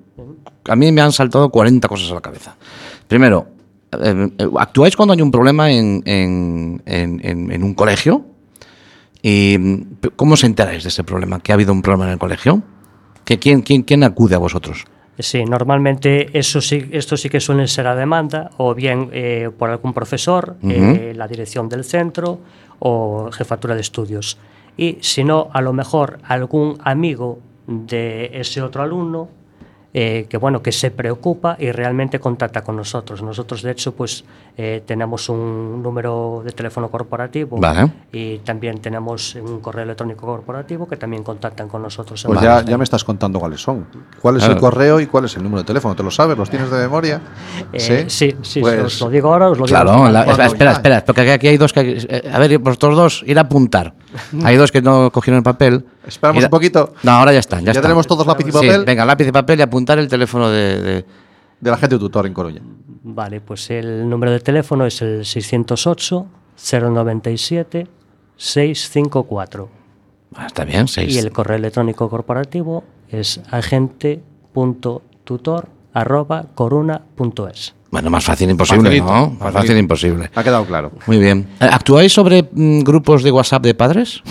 Speaker 4: a mí me han saltado 40 cosas a la cabeza. Primero, eh, eh, ¿actuáis cuando hay un problema en, en- en- en- en un colegio? ¿Y mm, cómo se enteráis de ese problema? ¿Que ha habido un problema en el colegio? ¿Que quién, quién, ¿Quién acude a vosotros?
Speaker 5: Sí, normalmente eso sí, esto sí que suele ser a demanda, o bien eh, por algún profesor, eh, la dirección del centro o jefatura de estudios. Y si no, a lo mejor algún amigo de ese otro alumno eh, que bueno que se preocupa y realmente contacta con nosotros. Nosotros de hecho pues eh, tenemos un número de teléfono corporativo
Speaker 4: Vale.
Speaker 5: y también tenemos un correo electrónico corporativo que también contactan con nosotros. en
Speaker 3: Pues ya, ya me estás contando cuáles son. ¿Cuál es el
Speaker 4: Claro.
Speaker 3: correo y cuál es el número de teléfono? ¿Te lo sabes? ¿Los tienes de memoria?
Speaker 5: Eh, sí, sí,
Speaker 3: Pues-
Speaker 5: os lo digo ahora, os lo digo
Speaker 4: Claro,
Speaker 3: Cuando
Speaker 4: espera, espera, porque aquí hay dos que... eh, A ver, vosotros dos, ir a apuntar. Hay dos que no cogieron el papel.
Speaker 3: Esperamos un poquito.
Speaker 4: No, ahora ya están. Ya,
Speaker 3: ¿Ya
Speaker 4: están.
Speaker 3: tenemos todos lápiz y
Speaker 4: Sí,
Speaker 3: papel?
Speaker 4: venga, lápiz y papel y apuntar el teléfono de... de-
Speaker 3: De la gente tutor en Coruña.
Speaker 5: Vale, pues el número de teléfono es el 608 097 654
Speaker 4: Ah, está bien, seis.
Speaker 5: y el correo electrónico corporativo es agente.tutor@coruna.es.
Speaker 4: Bueno, más fácil imposible,
Speaker 3: Facilito,
Speaker 4: ¿no? Más fácil imposible.
Speaker 3: Ha quedado claro.
Speaker 4: Muy bien. Eh, ¿Actuáis sobre mm, grupos de WhatsApp de padres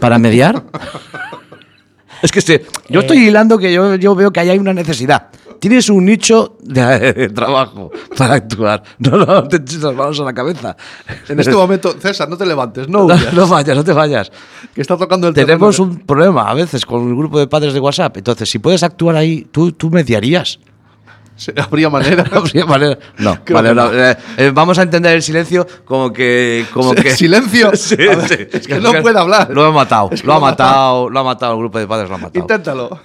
Speaker 4: para mediar? es que se- yo estoy hilando que yo, yo veo que ahí hay una necesidad. Tienes un nicho de, de trabajo para actuar. No, no, te eches las manos a la cabeza.
Speaker 3: En este momento, César, no te levantes, no.
Speaker 4: No,
Speaker 3: huyas,
Speaker 4: no vayas, no te vayas.
Speaker 3: Que está tocando el
Speaker 4: Tenemos
Speaker 3: teléfono.
Speaker 4: un problema a veces con el grupo de padres de WhatsApp. Entonces, si puedes actuar ahí, tú, tú mediarías.
Speaker 3: Habría manera.
Speaker 4: Sí, vale, no, vale, no, eh, eh, vamos a entender el silencio como que. Como que
Speaker 3: Silencio.
Speaker 4: Sí,
Speaker 3: A ver,
Speaker 4: sí.
Speaker 3: es que no puede hablar.
Speaker 4: Lo ha matado,
Speaker 3: Es que
Speaker 4: lo ha
Speaker 3: lo ha
Speaker 4: matado, lo ha matado el grupo de padres, lo ha matado.
Speaker 3: Inténtalo.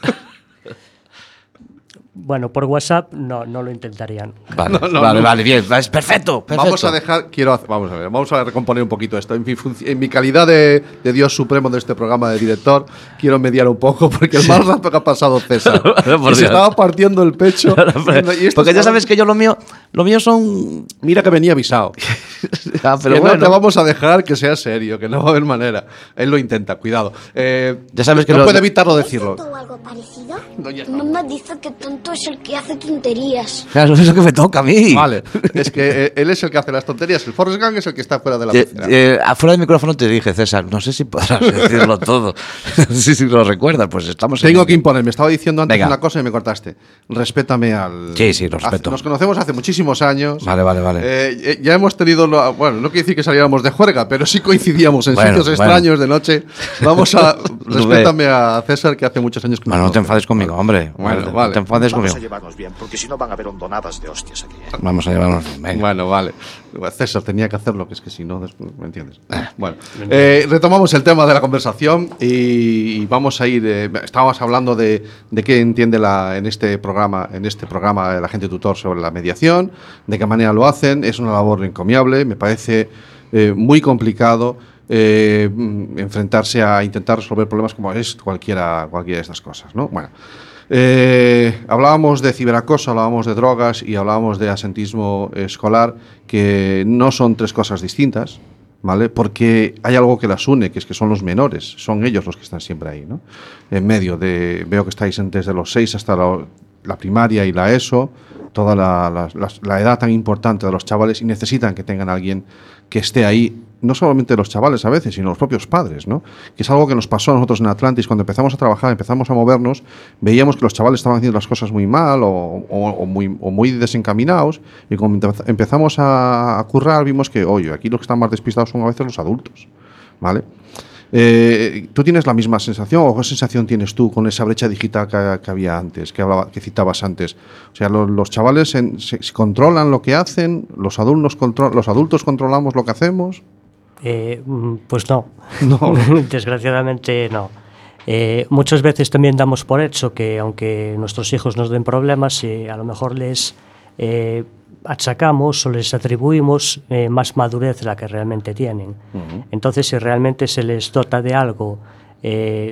Speaker 5: Bueno, por WhatsApp no, no lo intentarían.
Speaker 4: Vale,
Speaker 3: No, no,
Speaker 4: vale,
Speaker 3: no.
Speaker 4: vale, bien, es perfecto, perfecto.
Speaker 3: Vamos a dejar, quiero hacer- vamos a ver, vamos a recomponer un poquito esto. En mi, en mi calidad de, de Dios supremo de este programa de director, quiero mediar un poco porque el mal rato que ha pasado César.
Speaker 4: Por
Speaker 3: se estaba partiendo el pecho. diciendo, "Y
Speaker 4: Porque ya sabes que yo lo mío, lo mío son.
Speaker 3: Mira que venía avisado.
Speaker 4: Ah, pero
Speaker 3: que
Speaker 4: bueno,
Speaker 3: no te vamos a dejar que sea serio, que no va a haber manera. Él lo intenta, cuidado. Eh,
Speaker 4: Ya sabes que
Speaker 3: no
Speaker 4: lo-
Speaker 3: puede evitarlo decirlo.
Speaker 9: ¿Tonto o algo parecido?
Speaker 3: Doña-
Speaker 9: Mamá dice que tonto es el que hace tonterías.
Speaker 4: Claro, eso es lo que me toca a mí.
Speaker 3: Vale, es que eh, él es el que hace las tonterías. El Forrest Gump es el que está fuera de la
Speaker 4: Eh, eh, afuera del micrófono te dije, César, no sé si podrás decirlo todo. No sé si lo recuerdas, pues estamos en
Speaker 3: Tengo
Speaker 4: ello.
Speaker 3: que imponer. Me estaba diciendo antes
Speaker 4: Venga.
Speaker 3: una cosa y me cortaste. Respétame al.
Speaker 4: Sí, sí, lo
Speaker 3: Hace-
Speaker 4: respeto.
Speaker 3: Nos conocemos hace muchísimos años.
Speaker 4: Vale, vale, vale.
Speaker 3: Eh, eh, ya hemos tenido. lo- bueno, no quiere decir que saliéramos de juerga, pero sí coincidíamos en
Speaker 4: Bueno,
Speaker 3: sitios
Speaker 4: bueno.
Speaker 3: extraños de noche. Vamos a. respétame a César, que hace muchos años que
Speaker 4: Bueno, no te enfades conmigo, hombre.
Speaker 3: Bueno,
Speaker 4: No
Speaker 3: vale.
Speaker 4: te enfades
Speaker 7: Vamos a llevarnos bien, porque si no van a haber hondonadas de hostias aquí. ¿eh?
Speaker 4: Vamos a llevarnos bien. venga.
Speaker 3: Bueno, vale. César tenía que hacerlo, que es que si no, después, ¿me entiendes? Bueno, eh, retomamos el tema de la conversación y, y vamos a ir. eh, estábamos hablando de, de qué entiende la, en este programa, en este programa el agente tutor sobre la mediación, de qué manera lo hacen. Es una labor encomiable, me parece eh, muy complicado. eh, mm, enfrentarse a intentar resolver problemas como es cualquiera, cualquiera de estas cosas, ¿no? Bueno, eh, hablábamos de ciberacoso, hablábamos de drogas y hablábamos de asentismo escolar, que no son tres cosas distintas, ¿vale? Porque hay algo que las une, que es que son los menores, son ellos los que están siempre ahí, ¿no? En medio de, veo que estáis desde los 6 hasta la, primaria y la ESO, toda la, edad tan importante de los chavales y necesitan que tengan alguien que esté ahí, no solamente los chavales a veces, sino los propios padres, ¿no? Que es algo que nos pasó a nosotros en Atlantis cuando empezamos a trabajar, empezamos a movernos, veíamos que los chavales estaban haciendo las cosas muy mal o, muy, desencaminados y cuando empe- empezamos a, currar vimos que, oye, aquí los que están más despistados son a veces los adultos, ¿vale? Eh, ¿Tú tienes la misma sensación o qué sensación tienes tú con esa brecha digital que, que había antes, que, hablaba, que citabas antes? O sea, lo- los, chavales en- se, controlan lo que hacen, los adultos controlamos lo que hacemos.
Speaker 5: Eh, mm, pues no.
Speaker 3: No.
Speaker 5: Desgraciadamente no. Eh, muchas veces también damos por hecho que aunque nuestros hijos nos den problemas, eh, a lo mejor les eh, achacamos o les atribuimos más madurez de la que realmente tienen. Entonces, si realmente se les dota de algo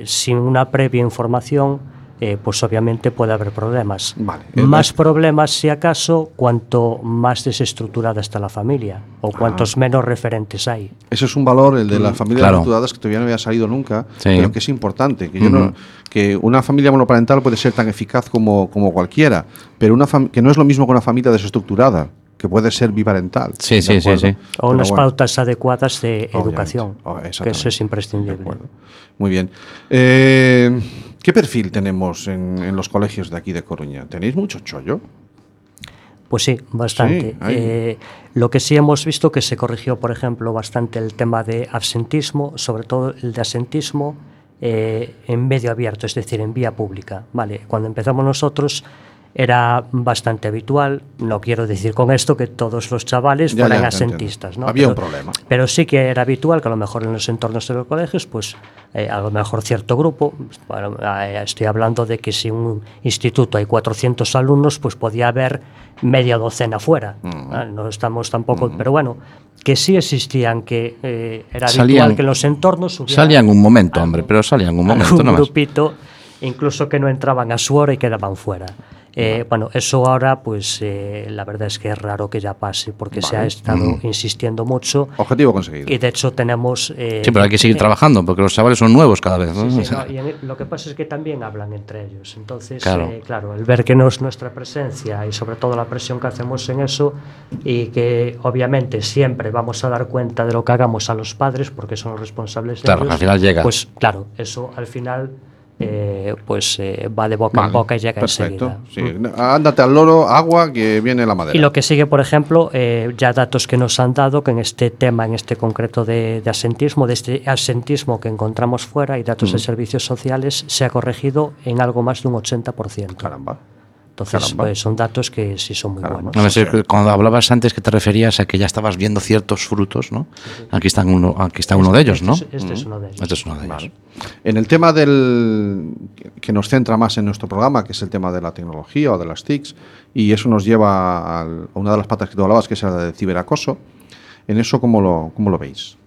Speaker 5: sin una previa información, eh, pues obviamente puede haber problemas.
Speaker 3: Vale.
Speaker 5: Más problemas, si acaso, cuanto más desestructurada está la familia o cuantos menos referentes hay.
Speaker 3: Ese es un valor, el de las familias
Speaker 4: claro.
Speaker 3: estructuradas, que todavía no había salido nunca,
Speaker 4: Sí.
Speaker 3: pero que es importante. Que, yo no-
Speaker 4: Ujú.
Speaker 3: que una familia monoparental puede ser tan eficaz como, como cualquiera, pero una que no es lo mismo que una familia desestructurada, que puede ser biparental.
Speaker 4: Sí,
Speaker 3: ¿de
Speaker 4: sí, sí, sí.
Speaker 5: O unas
Speaker 3: bueno,
Speaker 5: pautas adecuadas de
Speaker 3: Obviamente.
Speaker 5: educación,
Speaker 3: Oh,
Speaker 5: que eso es imprescindible.
Speaker 3: Muy bien. Eh, ¿Qué perfil tenemos en, en los colegios de aquí de Coruña? ¿Tenéis mucho chollo?
Speaker 5: Pues sí, bastante.
Speaker 3: Sí,
Speaker 5: Eh, lo que sí hemos visto que se corrigió, por ejemplo, bastante el tema de absentismo, sobre todo el de asentismo eh, en medio abierto, es decir, en vía pública. Vale, cuando empezamos nosotros era bastante habitual. No quiero decir con esto que todos los chavales
Speaker 3: Ya,
Speaker 5: fueran
Speaker 3: ya,
Speaker 5: asentistas. ¿no?
Speaker 3: Había un problema.
Speaker 5: Pero sí que era habitual que a lo mejor en los entornos de los colegios, pues eh, a lo mejor cierto grupo, bueno, eh, estoy hablando de que si en un instituto hay 400 alumnos, pues podía haber media docena fuera. Ah, No estamos tampoco, pero bueno, que sí existían, que eh, era habitual
Speaker 4: Salían-
Speaker 5: que en los entornos hubiera
Speaker 4: Salían un momento,
Speaker 5: algún-
Speaker 4: hombre, pero salían un momento nomás.
Speaker 5: grupito, incluso que no entraban a su hora y quedaban fuera. Eh, bueno, eso ahora, pues eh, la verdad es que es raro que ya pase, porque se ha
Speaker 3: Vale.
Speaker 5: estado insistiendo mucho.
Speaker 3: Objetivo conseguido.
Speaker 5: Y de hecho tenemos... eh,
Speaker 4: Sí, pero hay que seguir
Speaker 5: eh,
Speaker 4: trabajando porque los chavales son nuevos cada vez. ¿no?
Speaker 5: sí, sí, no, y en- lo que pasa es que también hablan entre ellos. Entonces,
Speaker 4: Claro.
Speaker 5: eh, claro, el ver que no es nuestra presencia y sobre todo la presión que hacemos en eso y que obviamente siempre vamos a dar cuenta de lo que hagamos a los padres porque son los responsables de
Speaker 4: Claro,
Speaker 5: ellos,
Speaker 4: al final llega.
Speaker 5: Pues claro, eso al final eh, pues eh, va de boca
Speaker 3: Vale,
Speaker 5: en boca y llega
Speaker 3: Perfecto.
Speaker 5: enseguida.
Speaker 3: Sí. Ándate al loro, agua, que viene la madera.
Speaker 5: Y lo que sigue, por ejemplo, eh, ya datos que nos han dado, que en este tema, en este concreto de, de asentismo, de este asentismo que encontramos fuera y datos de servicios sociales, se ha corregido en algo más de un 80%.
Speaker 3: Caramba.
Speaker 5: Entonces, pues, son datos que sí son muy
Speaker 3: Caramba.
Speaker 5: buenos.
Speaker 4: No, cuando hablabas antes que te referías a que ya estabas viendo ciertos frutos, ¿no? Aquí están uno, aquí está uno de ellos, ¿no?
Speaker 5: Este es- este es uno de ellos.
Speaker 4: Este es uno de ellos.
Speaker 3: En el tema del que nos centra más en nuestro programa, que es el tema de la tecnología o de las TICs, y eso nos lleva a una de las patas que tú hablabas, que es la del ciberacoso. En eso, ¿cómo lo, cómo lo veis?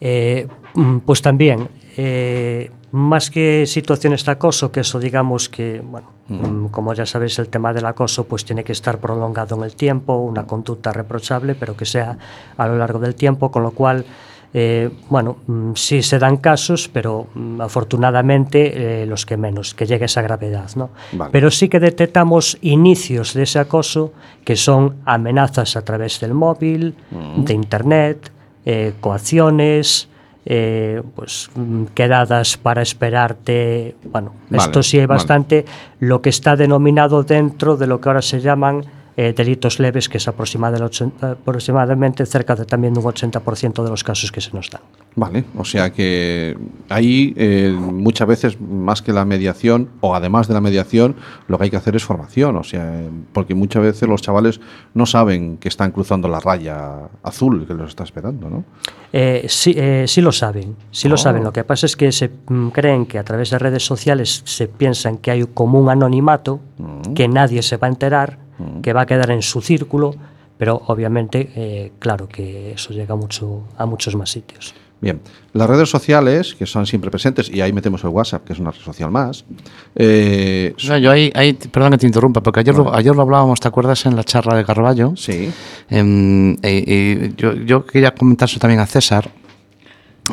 Speaker 5: Eh, mm, pues también, eh, más que situaciones de acoso, que eso digamos que, bueno, mm, como ya sabéis, el tema del acoso pues tiene que estar prolongado en el tiempo, una conducta reprochable, pero que sea a lo largo del tiempo, con lo cual, eh, bueno, mm, sí se dan casos, pero mm, afortunadamente eh, los que menos, que llegue esa gravedad, ¿no?
Speaker 3: Vale.
Speaker 5: Pero sí que detectamos inicios de ese acoso, que son amenazas a través del móvil, de internet, eh, coacciones, eh, pues quedadas para esperarte. Bueno,
Speaker 3: Vale,
Speaker 5: esto sí hay
Speaker 3: vale.
Speaker 5: bastante. Lo que está denominado dentro de lo que ahora se llaman eh, delitos leves, que es aproximada- el 80 aproximadamente cerca de también un 80% de los casos que se nos dan.
Speaker 3: Vale, o sea que ahí eh, muchas veces más que la mediación o además de la mediación lo que hay que hacer es formación, o sea, eh, porque muchas veces los chavales no saben que están cruzando la raya azul que los está esperando, ¿no?
Speaker 5: Eh, sí, eh, sí lo saben, sí lo
Speaker 3: Oh.
Speaker 5: saben. Lo que pasa es que se mm, creen que a través de redes sociales se piensan que hay como un anonimato,
Speaker 3: Mm.
Speaker 5: que nadie se va a enterar, que va a quedar en su círculo, pero obviamente, eh, claro que eso llega mucho, a muchos más sitios.
Speaker 3: Bien, las redes sociales, que son siempre presentes, y ahí metemos el WhatsApp, que es una red social más, eh,
Speaker 4: O sea, yo ahí, ahí- perdón que te interrumpa, porque ayer, lo, ayer lo hablábamos, ¿te acuerdas? En la charla de Carballo.
Speaker 3: sí,
Speaker 4: Em, eh, eh, yo, yo quería comentar eso también a César.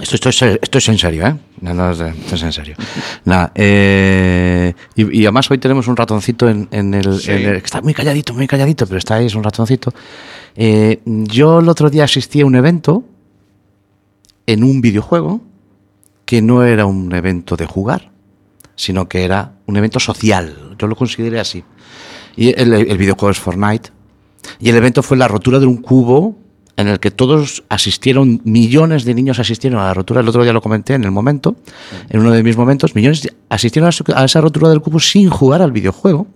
Speaker 4: Esto, esto, es, esto es en serio, ¿eh? No, no, esto es en serio. Nada, eh, y, y además hoy tenemos un ratoncito en, en el,
Speaker 3: Sí.
Speaker 4: en el- que está muy calladito, muy calladito, pero está ahí, es un ratoncito. Eh, yo el otro día asistí a un evento en un videojuego que no era un evento de jugar, sino que era un evento social. Yo lo consideré así. Y el, el videojuego es Fortnite. Y el evento fue la rotura de un cubo en el que todos asistieron, millones de niños asistieron a la rotura, el otro día lo comenté en el momento, en uno de mis momentos, millones asistieron a, esa rotura del cubo sin jugar al videojuego,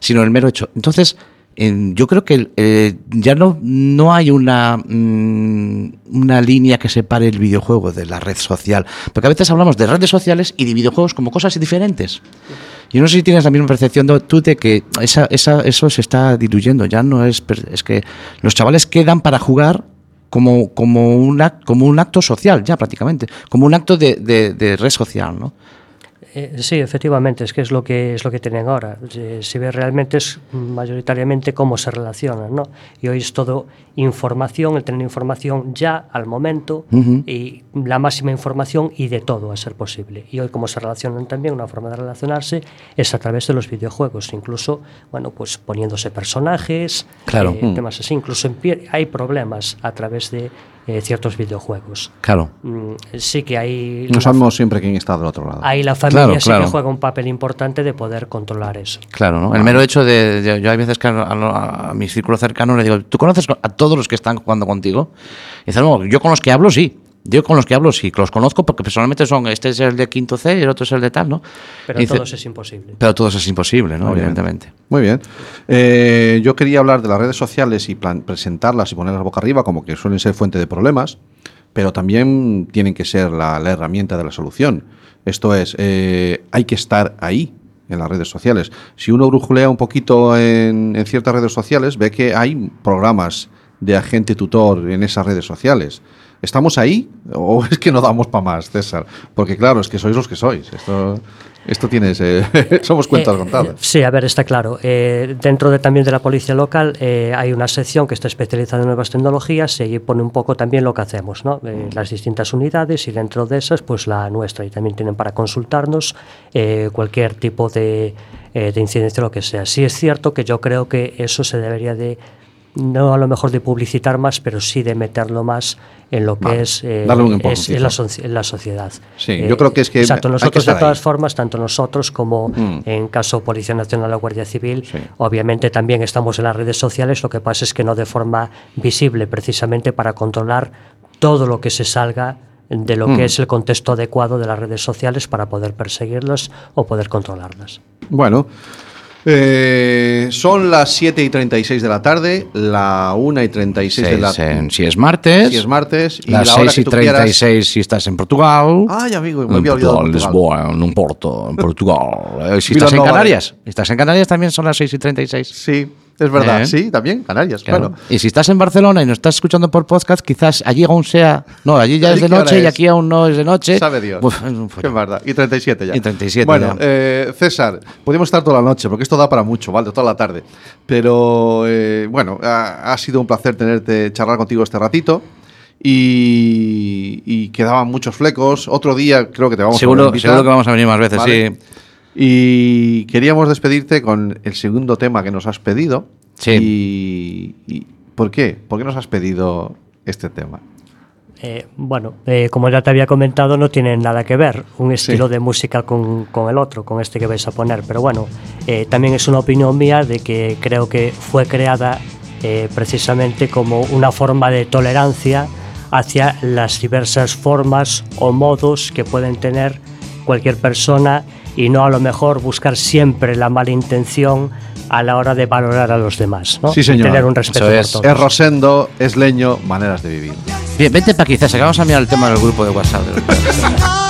Speaker 4: sino el mero hecho. Entonces, en- yo creo que eh, ya no, no hay una, mm, una línea que separe el videojuego de la red social, porque a veces hablamos de redes sociales y de videojuegos como cosas diferentes. Yo no sé si tienes la misma percepción tú de que esa, esa- eso se está diluyendo. Ya no es. Es que los chavales quedan para jugar como, como, un, ac- como un acto social, ya prácticamente. Como un acto de, de- de red social, ¿no?
Speaker 5: Eh, sí, efectivamente, es que es lo que es lo que tienen ahora. Si ves realmente es mayoritariamente cómo se relacionan, ¿no? Y hoy es todo información, el tener información ya al momento y la máxima información y de todo a ser posible. Y hoy cómo se relacionan también, una forma de relacionarse es a través de los videojuegos, incluso, bueno, pues poniéndose personajes,
Speaker 4: Claro.
Speaker 5: eh,
Speaker 4: Mm.
Speaker 5: temas así, incluso hay problemas a través de eh, ciertos videojuegos.
Speaker 4: Claro.
Speaker 5: Mm, sí que hay
Speaker 3: No sabemos siempre quién está del otro lado.
Speaker 5: Ahí la familia
Speaker 4: Claro,
Speaker 5: sí
Speaker 4: claro.
Speaker 5: que juega un papel importante de poder controlar eso.
Speaker 4: Claro, ¿no? El mero hecho de, de- yo hay veces que a, a- a mi círculo cercano le digo, ¿tú conoces a todos los que están jugando contigo? Y dice, no, yo con los que hablo sí. Yo con los que hablo sí, que los conozco porque personalmente son, este es el de quinto C y el otro es el de tal, ¿no?
Speaker 5: Pero
Speaker 4: Y dice-
Speaker 5: todos es imposible.
Speaker 4: Pero todos es imposible, ¿no?
Speaker 3: Muy bien. Muy bien. Eh, yo quería hablar de las redes sociales y plan- presentarlas y ponerlas boca arriba como que suelen ser fuente de problemas, pero también tienen que ser la, la herramienta de la solución. Esto es, eh, hay que estar ahí en las redes sociales. Si uno brujulea un poquito en, en ciertas redes sociales, ve que hay programas de agente tutor en esas redes sociales. ¿Estamos ahí o es que no damos para más, César? Porque claro, es que sois los que sois. Esto, esto tienes, eh, somos cuentas
Speaker 5: Eh,
Speaker 3: contadas.
Speaker 5: Sí, a ver, está claro. Eh, dentro de, también de la policía local eh, hay una sección que está especializada en nuevas tecnologías y ahí pone un poco también lo que hacemos, ¿no? Eh, las distintas unidades y dentro de esas, pues la nuestra. Y también tienen para consultarnos cualquier tipo de, de incidencia o lo que sea. Sí es cierto que yo creo que eso se debería de, no a lo mejor de publicitar más, pero sí de meterlo más en lo que
Speaker 3: Vale,
Speaker 5: es, eh, es en, la, en la sociedad.
Speaker 3: Sí,
Speaker 5: Eh,
Speaker 3: yo creo que es que
Speaker 5: Exacto,
Speaker 3: que
Speaker 5: nosotros de todas
Speaker 3: ahí.
Speaker 5: formas, tanto nosotros como
Speaker 3: Mm.
Speaker 5: en caso Policía Nacional o Guardia Civil,
Speaker 3: Sí.
Speaker 5: obviamente también estamos en las redes sociales, lo que pasa es que no de forma visible, precisamente para controlar todo lo que se salga de lo
Speaker 3: Mm.
Speaker 5: que es el contexto adecuado de las redes sociales para poder perseguirlas o poder controlarlas.
Speaker 3: Bueno, eh, son las 7 y 36 de la tarde, la 1 y 36 de la
Speaker 4: Seis en- si es martes.
Speaker 3: Si es martes. Y
Speaker 4: las
Speaker 3: la hora
Speaker 4: 6
Speaker 3: que
Speaker 4: y
Speaker 3: tú quieras.
Speaker 4: 36 si estás en Portugal.
Speaker 3: Ay, amigo, me
Speaker 4: en
Speaker 3: había olvidado
Speaker 4: Portugal. Lisboa, en un Porto, en Portugal. Eh, Si estás en Canarias. Si estás en Canarias también son las 6 y 36.
Speaker 3: Sí, es verdad.
Speaker 4: Eh.
Speaker 3: Sí, también, Canarias.
Speaker 4: Claro.
Speaker 3: Bueno,
Speaker 4: Y si estás en Barcelona y nos estás escuchando por podcast, quizás allí aún sea. No, allí ya
Speaker 3: ¿Allí
Speaker 4: es de noche y
Speaker 3: es?
Speaker 4: aquí aún no es de noche.
Speaker 3: sabe Dios.
Speaker 4: Uf, es
Speaker 3: verdad. Y 37 ya.
Speaker 4: Y 37
Speaker 3: Bueno,
Speaker 4: ya.
Speaker 3: eh, César, podemos estar toda la noche, porque esto da para mucho, ¿vale? Toda la tarde. Pero, eh, bueno, ha, ha sido un placer tenerte, charlar contigo este ratito. Y, y quedaban muchos flecos. Otro día creo que te vamos a volver a
Speaker 4: seguro,
Speaker 3: invitar.
Speaker 4: seguro que vamos a venir más veces,
Speaker 3: Vale.
Speaker 4: sí.
Speaker 3: Y queríamos despedirte con el segundo tema que nos has pedido.
Speaker 4: Sí.
Speaker 3: Y, y- ¿Por qué? ¿Por qué nos has pedido este tema?
Speaker 5: Eh, bueno, eh, como ya te había comentado, no tiene nada que ver un estilo
Speaker 3: Sí.
Speaker 5: de música con, con el otro, con este que vais a poner. Pero bueno, eh, también es una opinión mía de que creo que fue creada eh, precisamente como una forma de tolerancia hacia las diversas formas o modos que pueden tener cualquier persona y no a lo mejor buscar siempre la mala intención a la hora de valorar a los demás. ¿no?
Speaker 3: Sí, señor.
Speaker 5: Y tener un respeto
Speaker 4: Eso
Speaker 5: por
Speaker 4: es.
Speaker 5: todos.
Speaker 3: Es Rosendo, es leño, maneras de vivir.
Speaker 4: Bien, vente para que vamos a mirar el tema del grupo de WhatsApp. de los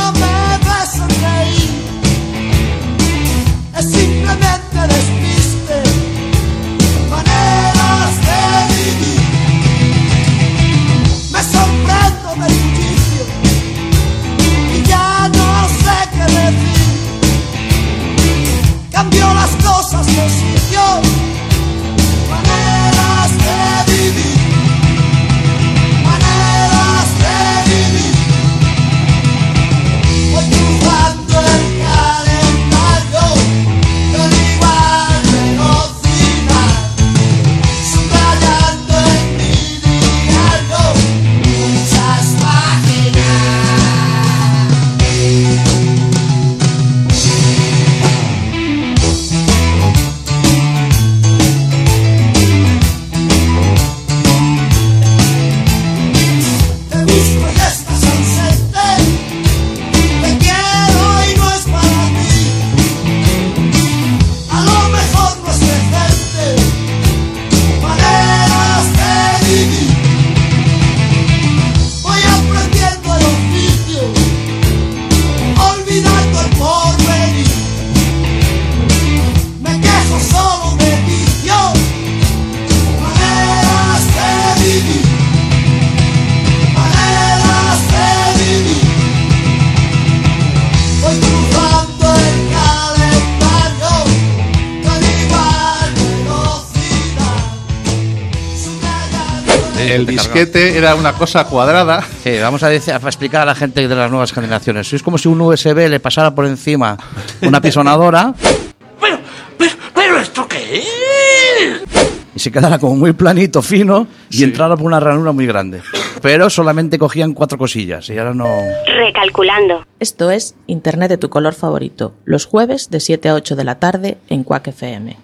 Speaker 3: disquete era una cosa cuadrada.
Speaker 4: Sí, vamos a, decir, a explicar a la gente de las nuevas generaciones. Es como si un USB le pasara por encima una pisonadora
Speaker 10: ¿Pero, pero, pero esto qué es?
Speaker 4: y se quedara como muy planito, fino y entrara por una ranura muy grande. Pero solamente cogían cuatro cosillas y ahora no.
Speaker 1: Recalculando.
Speaker 2: Esto es Internet de tu color favorito, los jueves de 7 a 8 de la tarde en Quack FM.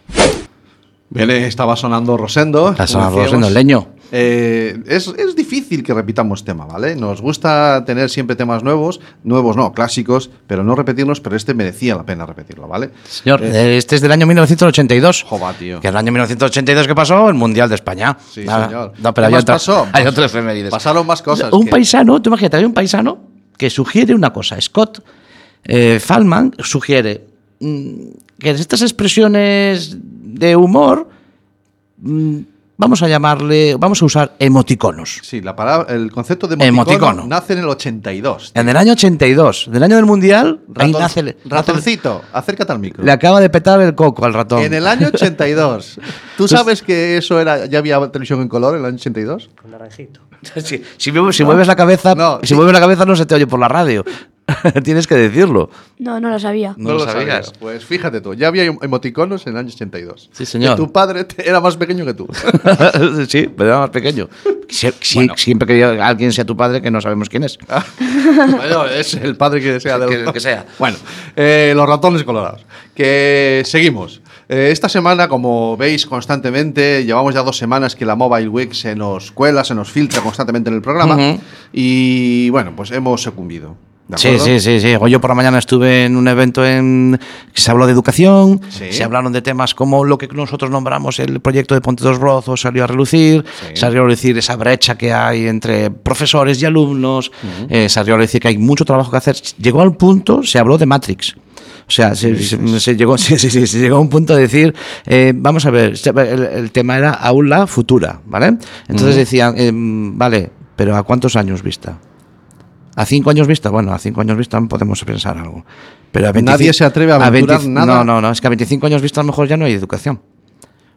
Speaker 3: Bien, estaba sonando Rosendo. Como
Speaker 4: sonando. Rosendo, el leño.
Speaker 3: Eh, es, es difícil que repitamos tema, ¿vale? Nos gusta tener siempre temas nuevos, nuevos no, clásicos, pero no repetirlos, pero este merecía la pena repetirlo, ¿vale?
Speaker 4: Señor,
Speaker 3: Eh,
Speaker 4: este es del año 1982.
Speaker 3: Joba, tío.
Speaker 4: Que el año 1982 que pasó, el Mundial de España.
Speaker 3: Sí, señor.
Speaker 4: No, pero
Speaker 3: ¿Qué
Speaker 4: hay
Speaker 3: más
Speaker 4: otra,
Speaker 3: pasó?
Speaker 4: hay otras efemérides.
Speaker 3: Pasaron más cosas.
Speaker 4: Un
Speaker 3: que-
Speaker 4: paisano, tú imagínate, hay un paisano que sugiere una cosa. Scott eh, Fallman sugiere mm, que estas expresiones de humor mm, vamos a llamarle, vamos a usar emoticonos.
Speaker 3: Sí, la palabra, el concepto de emoticono,
Speaker 4: Emoticono.
Speaker 3: nace en el 82.
Speaker 4: En el año 82, del año del Mundial, ahí nace, el-
Speaker 3: ratoncito, acércate al micro.
Speaker 4: le acaba de petar el coco al ratón.
Speaker 3: En el año 82. ¿Tú sabes que eso era ya había televisión en color en el año 82?
Speaker 5: Con naranjito.
Speaker 4: Si, si mueves, si mueves la cabeza,
Speaker 3: No,
Speaker 4: si
Speaker 3: sí.
Speaker 4: mueves la cabeza no se te oye por la radio. Tienes que decirlo.
Speaker 9: No, no lo sabía.
Speaker 4: No lo sabías.
Speaker 3: sabía. Pues fíjate tú, ya había emoticonos en el año 82.
Speaker 4: Sí, señor.
Speaker 3: Que tu padre era más pequeño que tú.
Speaker 4: sí, pero era más pequeño. Sie-
Speaker 3: Bueno.
Speaker 4: Siempre que alguien sea tu padre, que no sabemos quién es.
Speaker 3: bueno, es el padre que sea.
Speaker 4: Que-
Speaker 3: del-
Speaker 4: que sea.
Speaker 3: Bueno, eh, los ratones colorados. Que seguimos. Eh, esta semana, como veis constantemente, llevamos ya dos semanas que la Mobile Week se nos cuela, se nos filtra constantemente en el programa.
Speaker 4: Ujú.
Speaker 3: Y bueno, pues hemos sucumbido. ¿De
Speaker 4: Sí, sí, sí, sí. Hoy yo por la mañana estuve en un evento en que se habló de educación,
Speaker 3: Sí.
Speaker 4: se hablaron de temas como lo que nosotros nombramos el proyecto de Ponte dos Brozos salió a relucir,
Speaker 3: Sí.
Speaker 4: salió a relucir esa brecha que hay entre profesores y alumnos, eh, salió a relucir que hay mucho trabajo que hacer. Llegó al punto, se habló de Matrix. O sea, se, se- se llegó, sí, se llegó a un punto de decir, eh, vamos a ver, el, el tema era aula futura, ¿vale? Entonces decían, eh, vale, pero ¿a cuántos años vista? ¿A cinco años vista? Bueno, a cinco años vista podemos pensar algo. Pero a 25
Speaker 3: Nadie se atreve a aventurar
Speaker 4: 20
Speaker 3: nada.
Speaker 4: No, no, no, es que a 25 años vista a lo mejor ya no hay educación.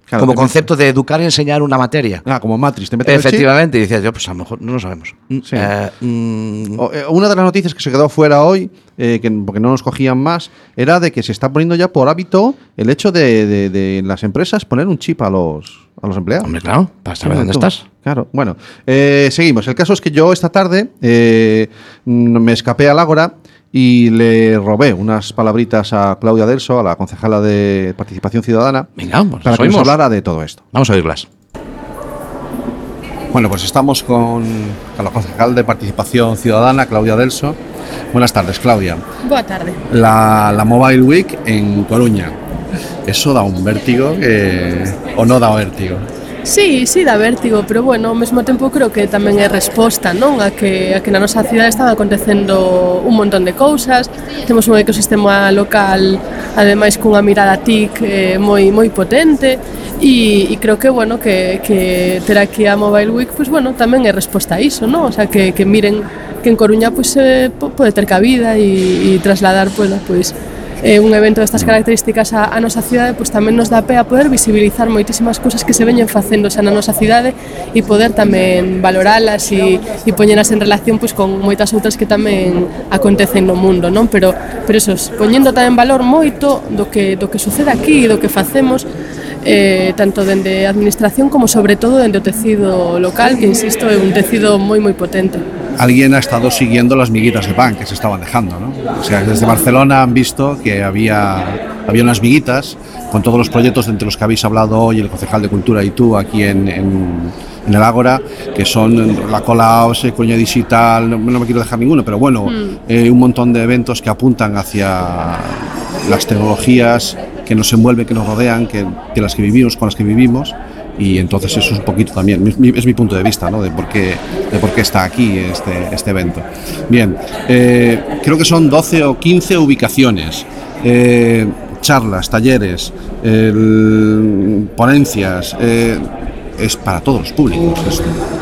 Speaker 3: Claro,
Speaker 4: Como concepto de educar y enseñar una materia.
Speaker 3: Ah, como Matrix. Te chip.
Speaker 4: Efectivamente, y decías yo, pues a lo mejor no lo sabemos.
Speaker 3: Sí.
Speaker 4: Eh, mm,
Speaker 3: eh, Una de las noticias que se quedó fuera hoy, eh, que, porque no nos cogían más, era de que se está poniendo ya por hábito el hecho de, de- de en las empresas poner un chip a los, a los empleados.
Speaker 4: hombre, claro, para saber dónde
Speaker 3: tú.
Speaker 4: estás.
Speaker 3: Claro, bueno, eh, seguimos. El caso es que yo esta tarde eh, me escapé al Ágora y le robé unas palabritas a Claudia Delso, a la concejala de Participación Ciudadana,
Speaker 4: Venga, pues
Speaker 3: para que nos hablara de todo esto.
Speaker 4: Vamos a oírlas.
Speaker 3: Bueno, pues estamos con, con la concejal de Participación Ciudadana, Claudia Delso. Buenas tardes, Claudia.
Speaker 11: Boa tarde.
Speaker 3: La, la Mobile Week en Coruña. eso dá un vértigo que... o non dá vértigo?
Speaker 11: Sí, sí, dá vértigo, pero bueno, ao mesmo tempo creo que tamén é resposta, non? A que, a que na nosa cidade están acontecendo un montón de cousas, temos un ecosistema local, ademais cunha mirada TIC eh, moi moi potente, e, e creo que, bueno, que, que ter aquí a Mobile Week, pois, pues, bueno, tamén é resposta a iso, non? O sea, que, que miren que en Coruña, pois, pues, eh, pode ter cabida e, e trasladar, pois, pues, pois, eh, un evento destas características a, a nosa cidade, pois tamén nos dá pé a poder visibilizar moitísimas cousas que se veñen facendo xa na nosa cidade e poder tamén valoralas e, e poñelas en relación pois, con moitas outras que tamén acontecen no mundo, non? Pero, pero eso, poñendo tamén valor moito do que, do que sucede aquí e do que facemos eh, tanto dende a administración como sobre todo dende o tecido local, que insisto é un tecido moi moi potente.
Speaker 3: Alguien ha estado siguiendo las miguitas de pan que se estaban dejando, ¿no? O sea, desde Barcelona han visto que había, había unas miguitas con todos los proyectos entre los que habéis hablado hoy, el concejal de Cultura y tú aquí en, en, en el Ágora, que son la Cola OSE, Coña Digital, no, no me quiero dejar ninguno, pero bueno, eh, un montón de eventos que apuntan hacia las tecnologías que nos envuelven, que nos rodean, que, de las que vivimos, con las que vivimos. Y entonces eso es un poquito también, es mi punto de vista, ¿no? De por qué, de por qué está aquí este, este evento. Bien, eh, creo que son 12 o 15 ubicaciones, eh, charlas, talleres, el- ponencias, eh, es para todos los públicos.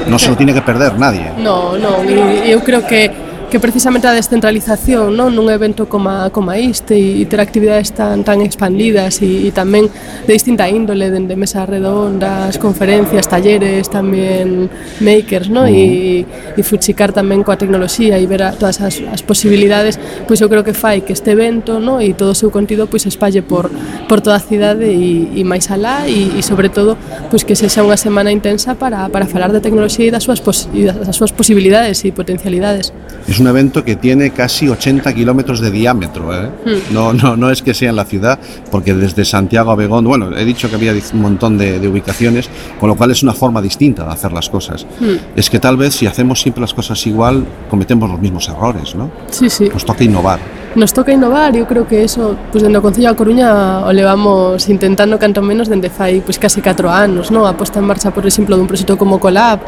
Speaker 3: No se lo tiene que perder nadie.
Speaker 11: No, e eu creo que que precisamente a descentralización non? nun evento como, como este e ter actividades tan, tan expandidas e, e tamén de distinta índole, dende mesas redondas, conferencias, talleres, tamén makers, non? E, e fuchicar tamén coa tecnoloxía e ver a, todas as, as posibilidades, pois eu creo que fai que este evento non? e todo o seu contido pois espalle por, por toda a cidade e, e máis alá e, e sobre todo pois que sexa unha semana intensa para, para falar de tecnoloxía e das súas, pos, e das, das súas posibilidades e potencialidades.
Speaker 12: Es un evento que tiene casi 80 kilómetros de diámetro. ¿eh?
Speaker 11: Mm.
Speaker 12: No, no, no es que sea en la ciudad, porque desde Santiago a Begón, bueno, he dicho que había un montón de, de ubicaciones, con lo cual es una forma distinta de hacer las cosas.
Speaker 11: Mm.
Speaker 12: Es que tal vez si hacemos siempre las cosas igual, cometemos los mismos errores, ¿no?
Speaker 11: Sí, sí.
Speaker 12: Nos toca innovar.
Speaker 11: Nos toca innovar, eu creo que eso, pues, dentro do Concello da Coruña o levamos intentando canto menos dende fai pues, case 4 anos, no? a posta en marcha, por exemplo, dun proxecto como Colab,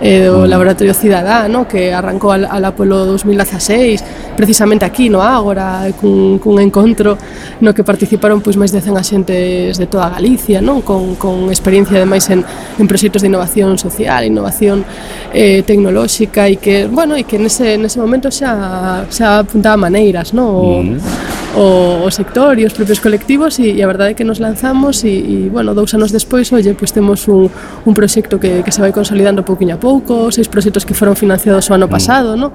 Speaker 11: eh, do mm. Laboratorio Cidadá, no? que arrancou al, a polo 2016, precisamente aquí no Ágora, cun, cun encontro no que participaron pois máis de 100 axentes de toda Galicia, non? Con, con experiencia ademais en, en proxectos de innovación social, innovación eh, tecnolóxica e que, bueno, e que nese, nese momento xa, xa apuntaba maneiras, non? O, mm. o, o sector e os propios colectivos e, e a verdade é que nos lanzamos e, e bueno, dous anos despois, olle, pois temos un, un proxecto que, que se vai consolidando pouquiño a pouco, seis proxectos que foron financiados o ano mm. pasado, mm. non?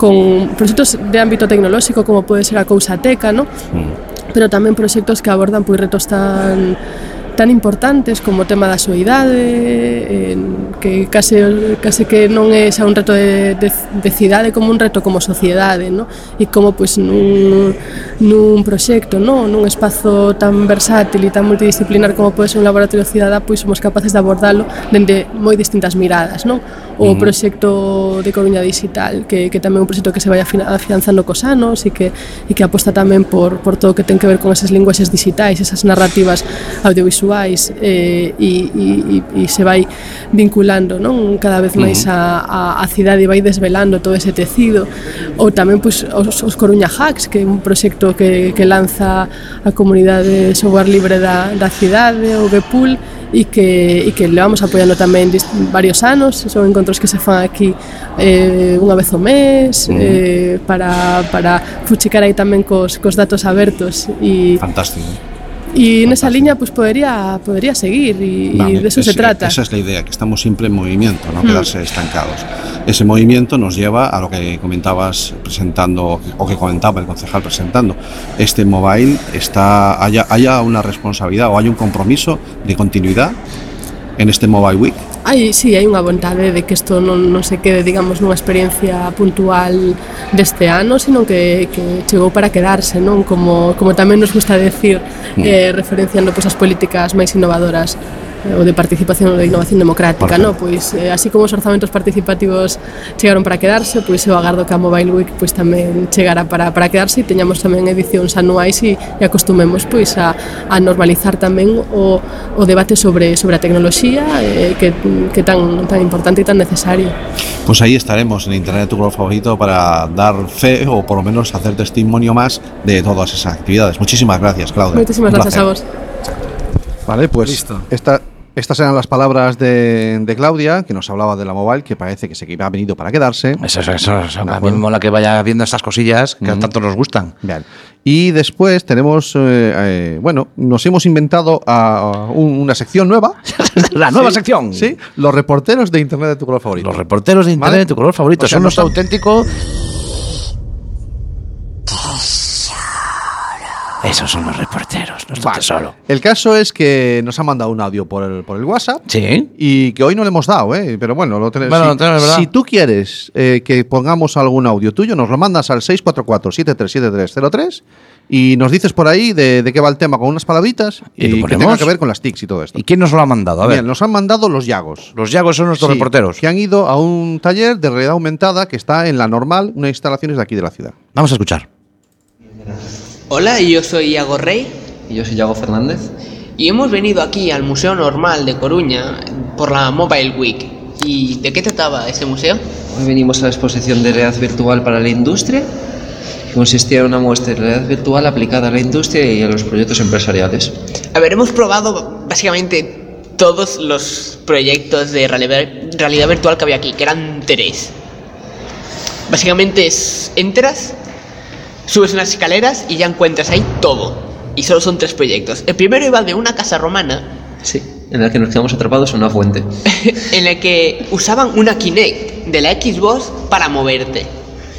Speaker 11: con proxectos de ámbito tecnolóxico como pode ser a Cousateca, no? Mm. pero tamén proxectos que abordan pois retos tan tan importantes como o tema da soidade, en, que case, case que non é xa un reto de, de, de cidade como un reto como sociedade, no? e como pois, nun, nun proxecto, no? nun espazo tan versátil e tan multidisciplinar como pode ser un laboratorio cidadá, pois somos capaces de abordalo dende moi distintas miradas. Non? O
Speaker 13: uh
Speaker 11: proxecto de Coruña Digital, que, que tamén é un proxecto que se vai afianzando cos anos e que, e que aposta tamén por, por todo o que ten que ver con esas linguaxes digitais, esas narrativas audiovisuales individuais eh, e, e, e, e se vai vinculando non? Cada vez máis a, a, a cidade vai desvelando todo ese tecido. Ou tamén pois, os, os Coruña Hacks que é un proxecto que, que lanza a comunidade de software libre da, da cidade o Gepool e que, e que levamos apoiando tamén varios anos, son encontros que se fan aquí eh, unha vez ao mes mm. eh, para, para fuchicar aí tamén cos, cos datos abertos e,
Speaker 12: Fantástico.
Speaker 11: E nesa liña pues podería podería seguir e,
Speaker 12: Vale,
Speaker 11: e de eso se
Speaker 12: ese-
Speaker 11: trata.
Speaker 12: Esa es la idea, que estamos siempre en movimiento, no
Speaker 11: Mm.
Speaker 12: quedarse estancados. Ese movimiento nos lleva a lo que comentabas presentando, o que comentaba el concejal presentando. Este mobile está, haya, haya una responsabilidad o hay un compromiso de continuidad en este Mobile Week.
Speaker 11: hai, sí, hai unha vontade de que isto non, non se quede, digamos, nunha experiencia puntual deste ano, sino que, que chegou para quedarse, non? Como, como tamén nos gusta decir, mm. eh, referenciando pois, as políticas máis innovadoras o de participación ou de innovación democrática, no? Pois eh, así como os orzamentos participativos chegaron para quedarse, pois eu agardo que a Mobile Week pois tamén chegara para, para quedarse e teñamos tamén edicións anuais e, e acostumemos pois a, a normalizar tamén o, o debate sobre sobre a tecnoloxía eh, que, que tan tan importante e tan necesario.
Speaker 12: Pues ahí estaremos en Internet tu color favorito para dar fe o por lo menos hacer testimonio más de todas esas actividades. Muchísimas gracias, Claudia.
Speaker 11: Moitísimas
Speaker 12: Un
Speaker 11: gracias a
Speaker 12: placer.
Speaker 11: vos.
Speaker 3: Vale, pues esta- estas eran las palabras de, de Claudia, que nos hablaba de la mobile, que parece que se que ha venido para quedarse.
Speaker 4: Eso, eso, eso, eso. A mí me mola que vaya viendo estas cosillas que tanto nos gustan.
Speaker 3: Bien. Y después tenemos, eh, eh, bueno, nos hemos inventado a, a un- una sección nueva.
Speaker 4: La nueva
Speaker 3: Sí,
Speaker 4: sección.
Speaker 3: Sí, los reporteros de Internet de tu color favorito.
Speaker 4: Los reporteros de Internet
Speaker 3: ¿Vale?
Speaker 4: de tu color favorito
Speaker 3: O sea,
Speaker 4: son
Speaker 3: no
Speaker 4: nuestro
Speaker 3: son-
Speaker 4: Esos son los reporteros, nuestro tesoro.
Speaker 3: El caso es que nos ha mandado un audio por el, por el WhatsApp.
Speaker 4: Sí.
Speaker 3: Y que hoy no le hemos dado, ¿eh? Pero bueno, lo tenemos.
Speaker 4: Bueno,
Speaker 3: si,
Speaker 4: ¿verdad?
Speaker 3: si tú quieres eh, que pongamos algún audio tuyo, nos lo mandas al 644-737303 y nos dices por ahí de, de qué va el tema con unas palabritas
Speaker 4: ¿Y
Speaker 3: y, que tenga que ver con las TICs y todo esto.
Speaker 4: ¿Y quién nos lo ha mandado? A ver.
Speaker 3: Bien, nos han mandado los Yagos.
Speaker 4: Los Yagos son nuestros
Speaker 3: Sí,
Speaker 4: reporteros.
Speaker 3: Que han ido a un taller de realidad aumentada que está en la normal, unas instalaciones de aquí de la ciudad.
Speaker 4: Vamos a escuchar.
Speaker 14: Hola, yo soy Iago Rey.
Speaker 15: Y yo soy Iago Fernández.
Speaker 14: Y hemos venido aquí al Museo Normal de Coruña por la Mobile Week. ¿Y de qué trataba ese museo?
Speaker 15: Hoy venimos a la exposición de realidad virtual para la industria, que consistía en una muestra de realidad virtual aplicada a la industria y a los proyectos empresariales.
Speaker 14: A ver, hemos probado básicamente todos los proyectos de realidad, virtual que había aquí, que eran tres. Básicamente es, entras, subes unas escaleras y ya encuentras ahí todo. Y solo son tres proyectos. El primero iba de una casa romana
Speaker 15: Sí, en la que nos quedamos atrapados en una fuente.
Speaker 14: en la que usaban una Kinect de la Xbox para moverte.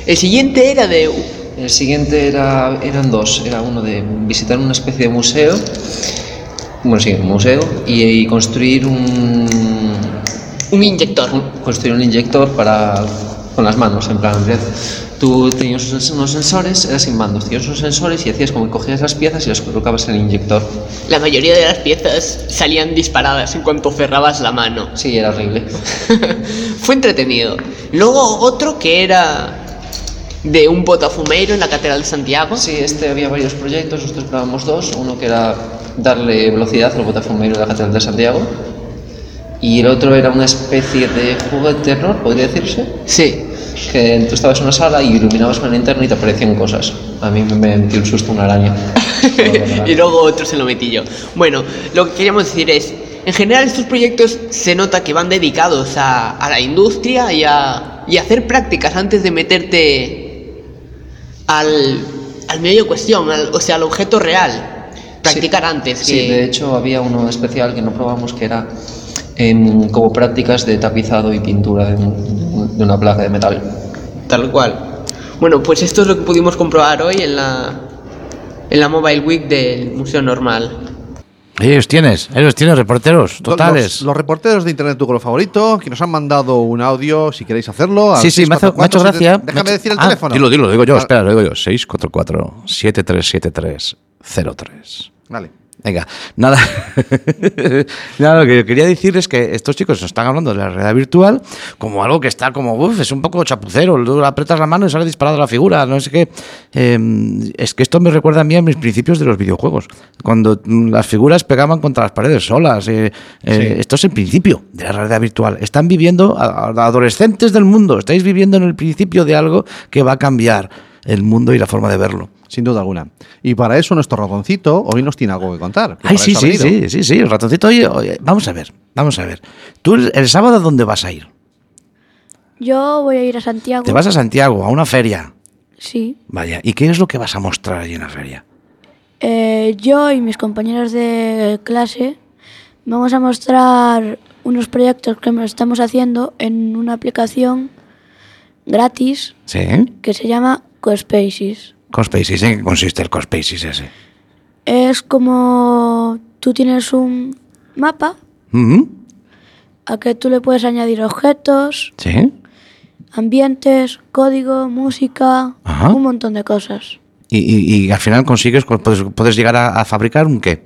Speaker 14: El siguiente era de
Speaker 15: El siguiente era, eran dos. Era uno de visitar una especie de museo. Bueno, sí, un museo. Y, y construir un.
Speaker 14: Un inyector.
Speaker 15: construir un inyector para. con las manos, en plan. Tú tenías unos sensores, era sin mandos, tenías unos sensores y hacías como que cogías las piezas y las colocabas en el inyector.
Speaker 14: La mayoría de las piezas salían disparadas en cuanto cerrabas la mano.
Speaker 15: Sí, era horrible.
Speaker 14: Fue entretenido. Luego otro que era de un botafumeiro en la Catedral de Santiago.
Speaker 15: Sí, este había varios proyectos, nosotros probamos dos. Uno que era darle velocidad al botafumeiro de la Catedral de Santiago. Y el otro era una especie de juego de terror, podría decirse.
Speaker 14: Sí.
Speaker 15: Que tú estabas en una sala y iluminabas la linterna y te aparecían cosas. A mí me metió un susto una araña.
Speaker 14: y luego otro se lo metí yo. Bueno, lo que queríamos decir es, en general estos proyectos se nota que van dedicados a, a la industria y a, y a hacer prácticas antes de meterte al, al medio cuestión, al- o sea, al objeto real. Practicar antes.
Speaker 15: Sí,
Speaker 14: que-
Speaker 15: de hecho había uno especial que no probamos que era como prácticas de tapizado y pintura de, de una placa de metal.
Speaker 14: Tal cual. Bueno, pues esto es lo que pudimos comprobar hoy en la, en la Mobile Week del Museo Normal.
Speaker 4: Ahí los tienes, ahí los tienes, reporteros, totales.
Speaker 3: Los, los reporteros de Internet Tu Color Favorito, que nos han mandado un audio, si queréis hacerlo.
Speaker 4: Sí, sí, me ha hecho, me ha hecho
Speaker 3: 644-7-
Speaker 4: gracia.
Speaker 3: Déjame
Speaker 4: hecho-
Speaker 3: decir el
Speaker 4: Ah,
Speaker 3: teléfono.
Speaker 4: Dilo, dilo, lo digo yo,
Speaker 3: Ah,
Speaker 4: espera, lo digo yo. 644-737303.
Speaker 3: Vale.
Speaker 4: Venga, nada. nada, lo que quería decir es que estos chicos nos están hablando de la realidad virtual como algo que está como, uff, es un poco chapucero. Tú apretas la mano y sale disparada la figura, no sé qué. Eh, es que esto me recuerda a mí a mis principios de los videojuegos. Cuando mm, las figuras pegaban contra las paredes solas. eh, eh. Esto es el principio de la realidad virtual. Están viviendo, adolescentes del mundo, estáis viviendo en el principio de algo que va a cambiar el mundo y la forma de verlo.
Speaker 3: Sin duda alguna. Y para eso nuestro ratoncito hoy nos tiene algo que contar. que
Speaker 4: Ay, sí, sí, sí, sí, sí, el ratoncito. Oye, vamos a ver, vamos a ver. ¿Tú el, el sábado dónde vas a ir?
Speaker 9: Yo voy a ir a Santiago.
Speaker 4: Te vas a Santiago, a una feria.
Speaker 9: Sí.
Speaker 4: Vaya, ¿y qué es lo que vas a mostrar allí en la feria?
Speaker 9: Eh, yo y mis compañeros de clase vamos a mostrar unos proyectos que estamos haciendo en una aplicación gratis
Speaker 4: ¿Sí?
Speaker 9: que se llama CoSpaces.
Speaker 4: Cospaces, ¿en qué consiste el Cospaces ese?
Speaker 9: Es como tú tienes un mapa a que tú le puedes añadir objetos,
Speaker 4: ¿Sí?
Speaker 9: ambientes, código, música,
Speaker 4: Ajá.
Speaker 9: un montón de cosas.
Speaker 4: Y, y- y al final consigues, puedes, puedes llegar a, a fabricar un qué?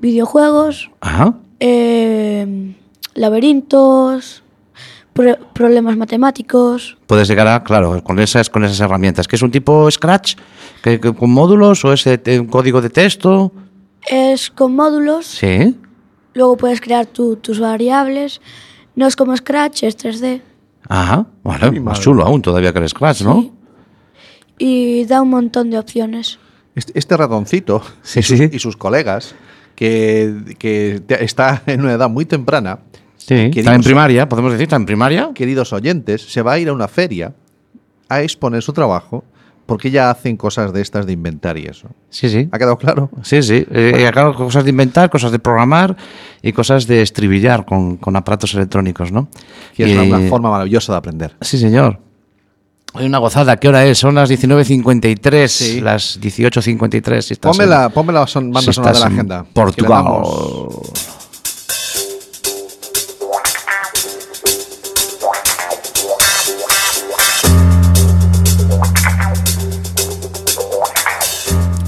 Speaker 9: Videojuegos,
Speaker 4: Ajá.
Speaker 9: eh, laberintos, pro- problemas matemáticos.
Speaker 4: Puedes llegar a, claro, con esas, con esas herramientas. ¿Que es un tipo Scratch? ¿Que, que con módulos o es un código de texto?
Speaker 9: Es con módulos,
Speaker 4: Sí.
Speaker 9: luego puedes crear tu- tus variables. No es como Scratch, es 3D.
Speaker 4: Ajá. Más
Speaker 3: madre.
Speaker 4: chulo aún todavía que el Scratch, ¿no?
Speaker 9: Y da un montón de opciones.
Speaker 3: Este, este ratoncito y, sus, y sus colegas, que, que está en una edad muy temprana,
Speaker 4: Sí.
Speaker 3: queridos-
Speaker 4: Está en primaria, podemos decir, está en primaria.
Speaker 3: queridos oyentes, se va a ir a una feria a exponer su trabajo porque ya hacen cosas de estas de inventar y eso.
Speaker 4: Sí, sí.
Speaker 3: ¿Ha quedado claro?
Speaker 4: Sí, sí. Eh, claro, cosas de inventar, cosas de programar y cosas de estribillar con, con aparatos electrónicos, ¿no?
Speaker 3: Que es
Speaker 4: Y-
Speaker 3: una, una forma maravillosa de aprender.
Speaker 4: Sí, señor. Hay una gozada. ¿Qué hora es? Son las 19.53, las 18.53. Si
Speaker 3: Ponme la, ponme la son- banda
Speaker 4: si
Speaker 3: sonora de la agenda.
Speaker 4: Portugal.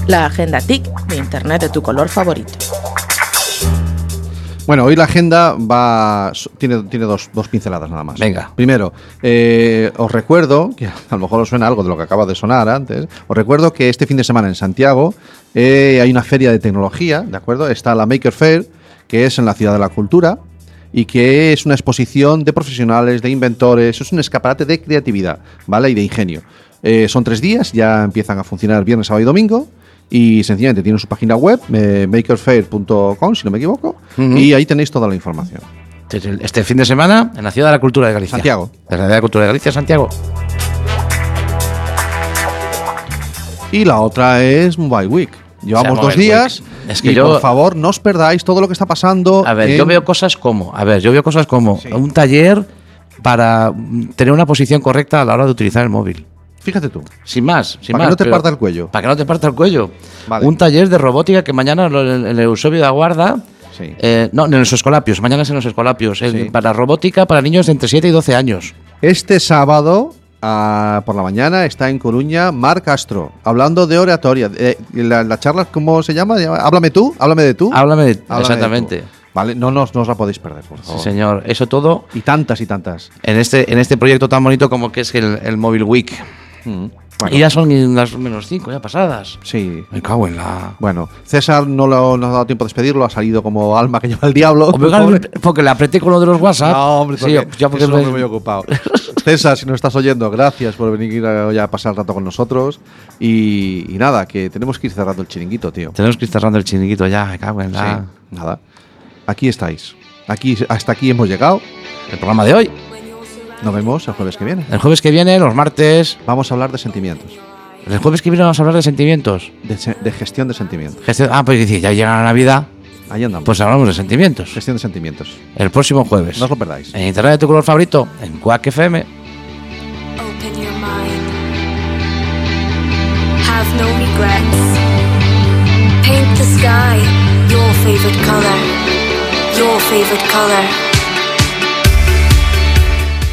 Speaker 2: La agenda TIC de Internet de tu color favorito.
Speaker 3: Bueno, hoy la agenda va tiene, tiene dos, dos pinceladas nada más.
Speaker 4: Venga.
Speaker 3: Primero, eh, os recuerdo, que a lo mejor os suena algo de lo que acaba de sonar antes, os recuerdo que este fin de semana en Santiago eh, hay una feria de tecnología, ¿de acuerdo? Está la Maker Fair, que es en la Ciudad de la Cultura, y que es una exposición de profesionales, de inventores, es un escaparate de creatividad, ¿vale? Y de ingenio. Eh, son tres días, ya empiezan a funcionar viernes, sábado y domingo y sencillamente tienen su página web, eh, makerfair.com, si no me equivoco, y ahí tenéis toda la información.
Speaker 4: Este fin de semana en la Ciudad de la Cultura de Galicia.
Speaker 3: Santiago.
Speaker 4: La Ciudad de la Cultura de Galicia, Santiago.
Speaker 3: Y la otra es Mobile Week. Llevamos dos días.
Speaker 4: Es que
Speaker 3: y por favor, no os perdáis todo lo que está pasando.
Speaker 4: A ver, yo veo cosas como, yo veo cosas como un taller para tener una posición correcta a la hora de utilizar el móvil.
Speaker 3: Fíjate tú.
Speaker 4: Sin más, sin
Speaker 3: Para que
Speaker 4: más.
Speaker 3: no te parta el cuello.
Speaker 4: Para que no te parta el cuello.
Speaker 3: Vale.
Speaker 4: Un taller de robótica que mañana en el Eusebio de Aguarda.
Speaker 3: Sí.
Speaker 4: eh, no, en los escolapios. Mañana es en los escolapios.
Speaker 3: Sí.
Speaker 4: Para robótica para niños de entre 7 y 12 años.
Speaker 3: Este sábado, por la mañana, está en Coruña Mar Castro, hablando de oratoria. Eh, la, la charla, ¿cómo se llama? Háblame tú, háblame de tú.
Speaker 4: Háblame de-
Speaker 3: Háblame
Speaker 4: exactamente.
Speaker 3: tú. Vale, no, nos- no os la podéis perder, por
Speaker 4: Sí,
Speaker 3: favor.
Speaker 4: señor. Eso todo
Speaker 3: Y tantas y tantas.
Speaker 4: en este, en este proyecto tan bonito como que es el, el Mobile Week.
Speaker 3: Mm.
Speaker 4: Y ya son las menos 5, ya pasadas.
Speaker 3: Sí.
Speaker 4: Me cago en la.
Speaker 3: Bueno, César no, lo, no ha dado tiempo de despedirlo, ha salido como alma que lleva el diablo.
Speaker 4: Hombre, porque le apreté con lo de los WhatsApp.
Speaker 3: No, hombre,
Speaker 4: Sí, ya porque
Speaker 3: es un hombre
Speaker 4: me-
Speaker 3: muy ocupado. César, si nos estás oyendo, gracias por venir a, hoy a pasar el rato con nosotros. Y, y nada, que tenemos que ir cerrando el chiringuito, tío.
Speaker 4: Tenemos que ir cerrando el chiringuito ya, me cago en la.
Speaker 3: Sí, nada. Aquí estáis. Aquí, hasta aquí hemos llegado.
Speaker 4: El programa de hoy.
Speaker 3: Nos vemos el jueves que viene.
Speaker 4: El jueves que viene, los martes.
Speaker 3: Vamos a hablar de sentimientos.
Speaker 4: El jueves que viene vamos a hablar de sentimientos.
Speaker 3: De, se- de gestión de sentimientos.
Speaker 4: Gestión- ah, pues dice, ya llega la Navidad,
Speaker 3: Ahí andamos.
Speaker 4: pues hablamos de sentimientos.
Speaker 3: gestión de sentimientos.
Speaker 4: El próximo jueves.
Speaker 3: No os lo perdáis.
Speaker 4: En internet de tu color favorito, en Quack FM.
Speaker 1: Open your mind. Have no regrets. Paint the sky your favorite color. Your favorite color.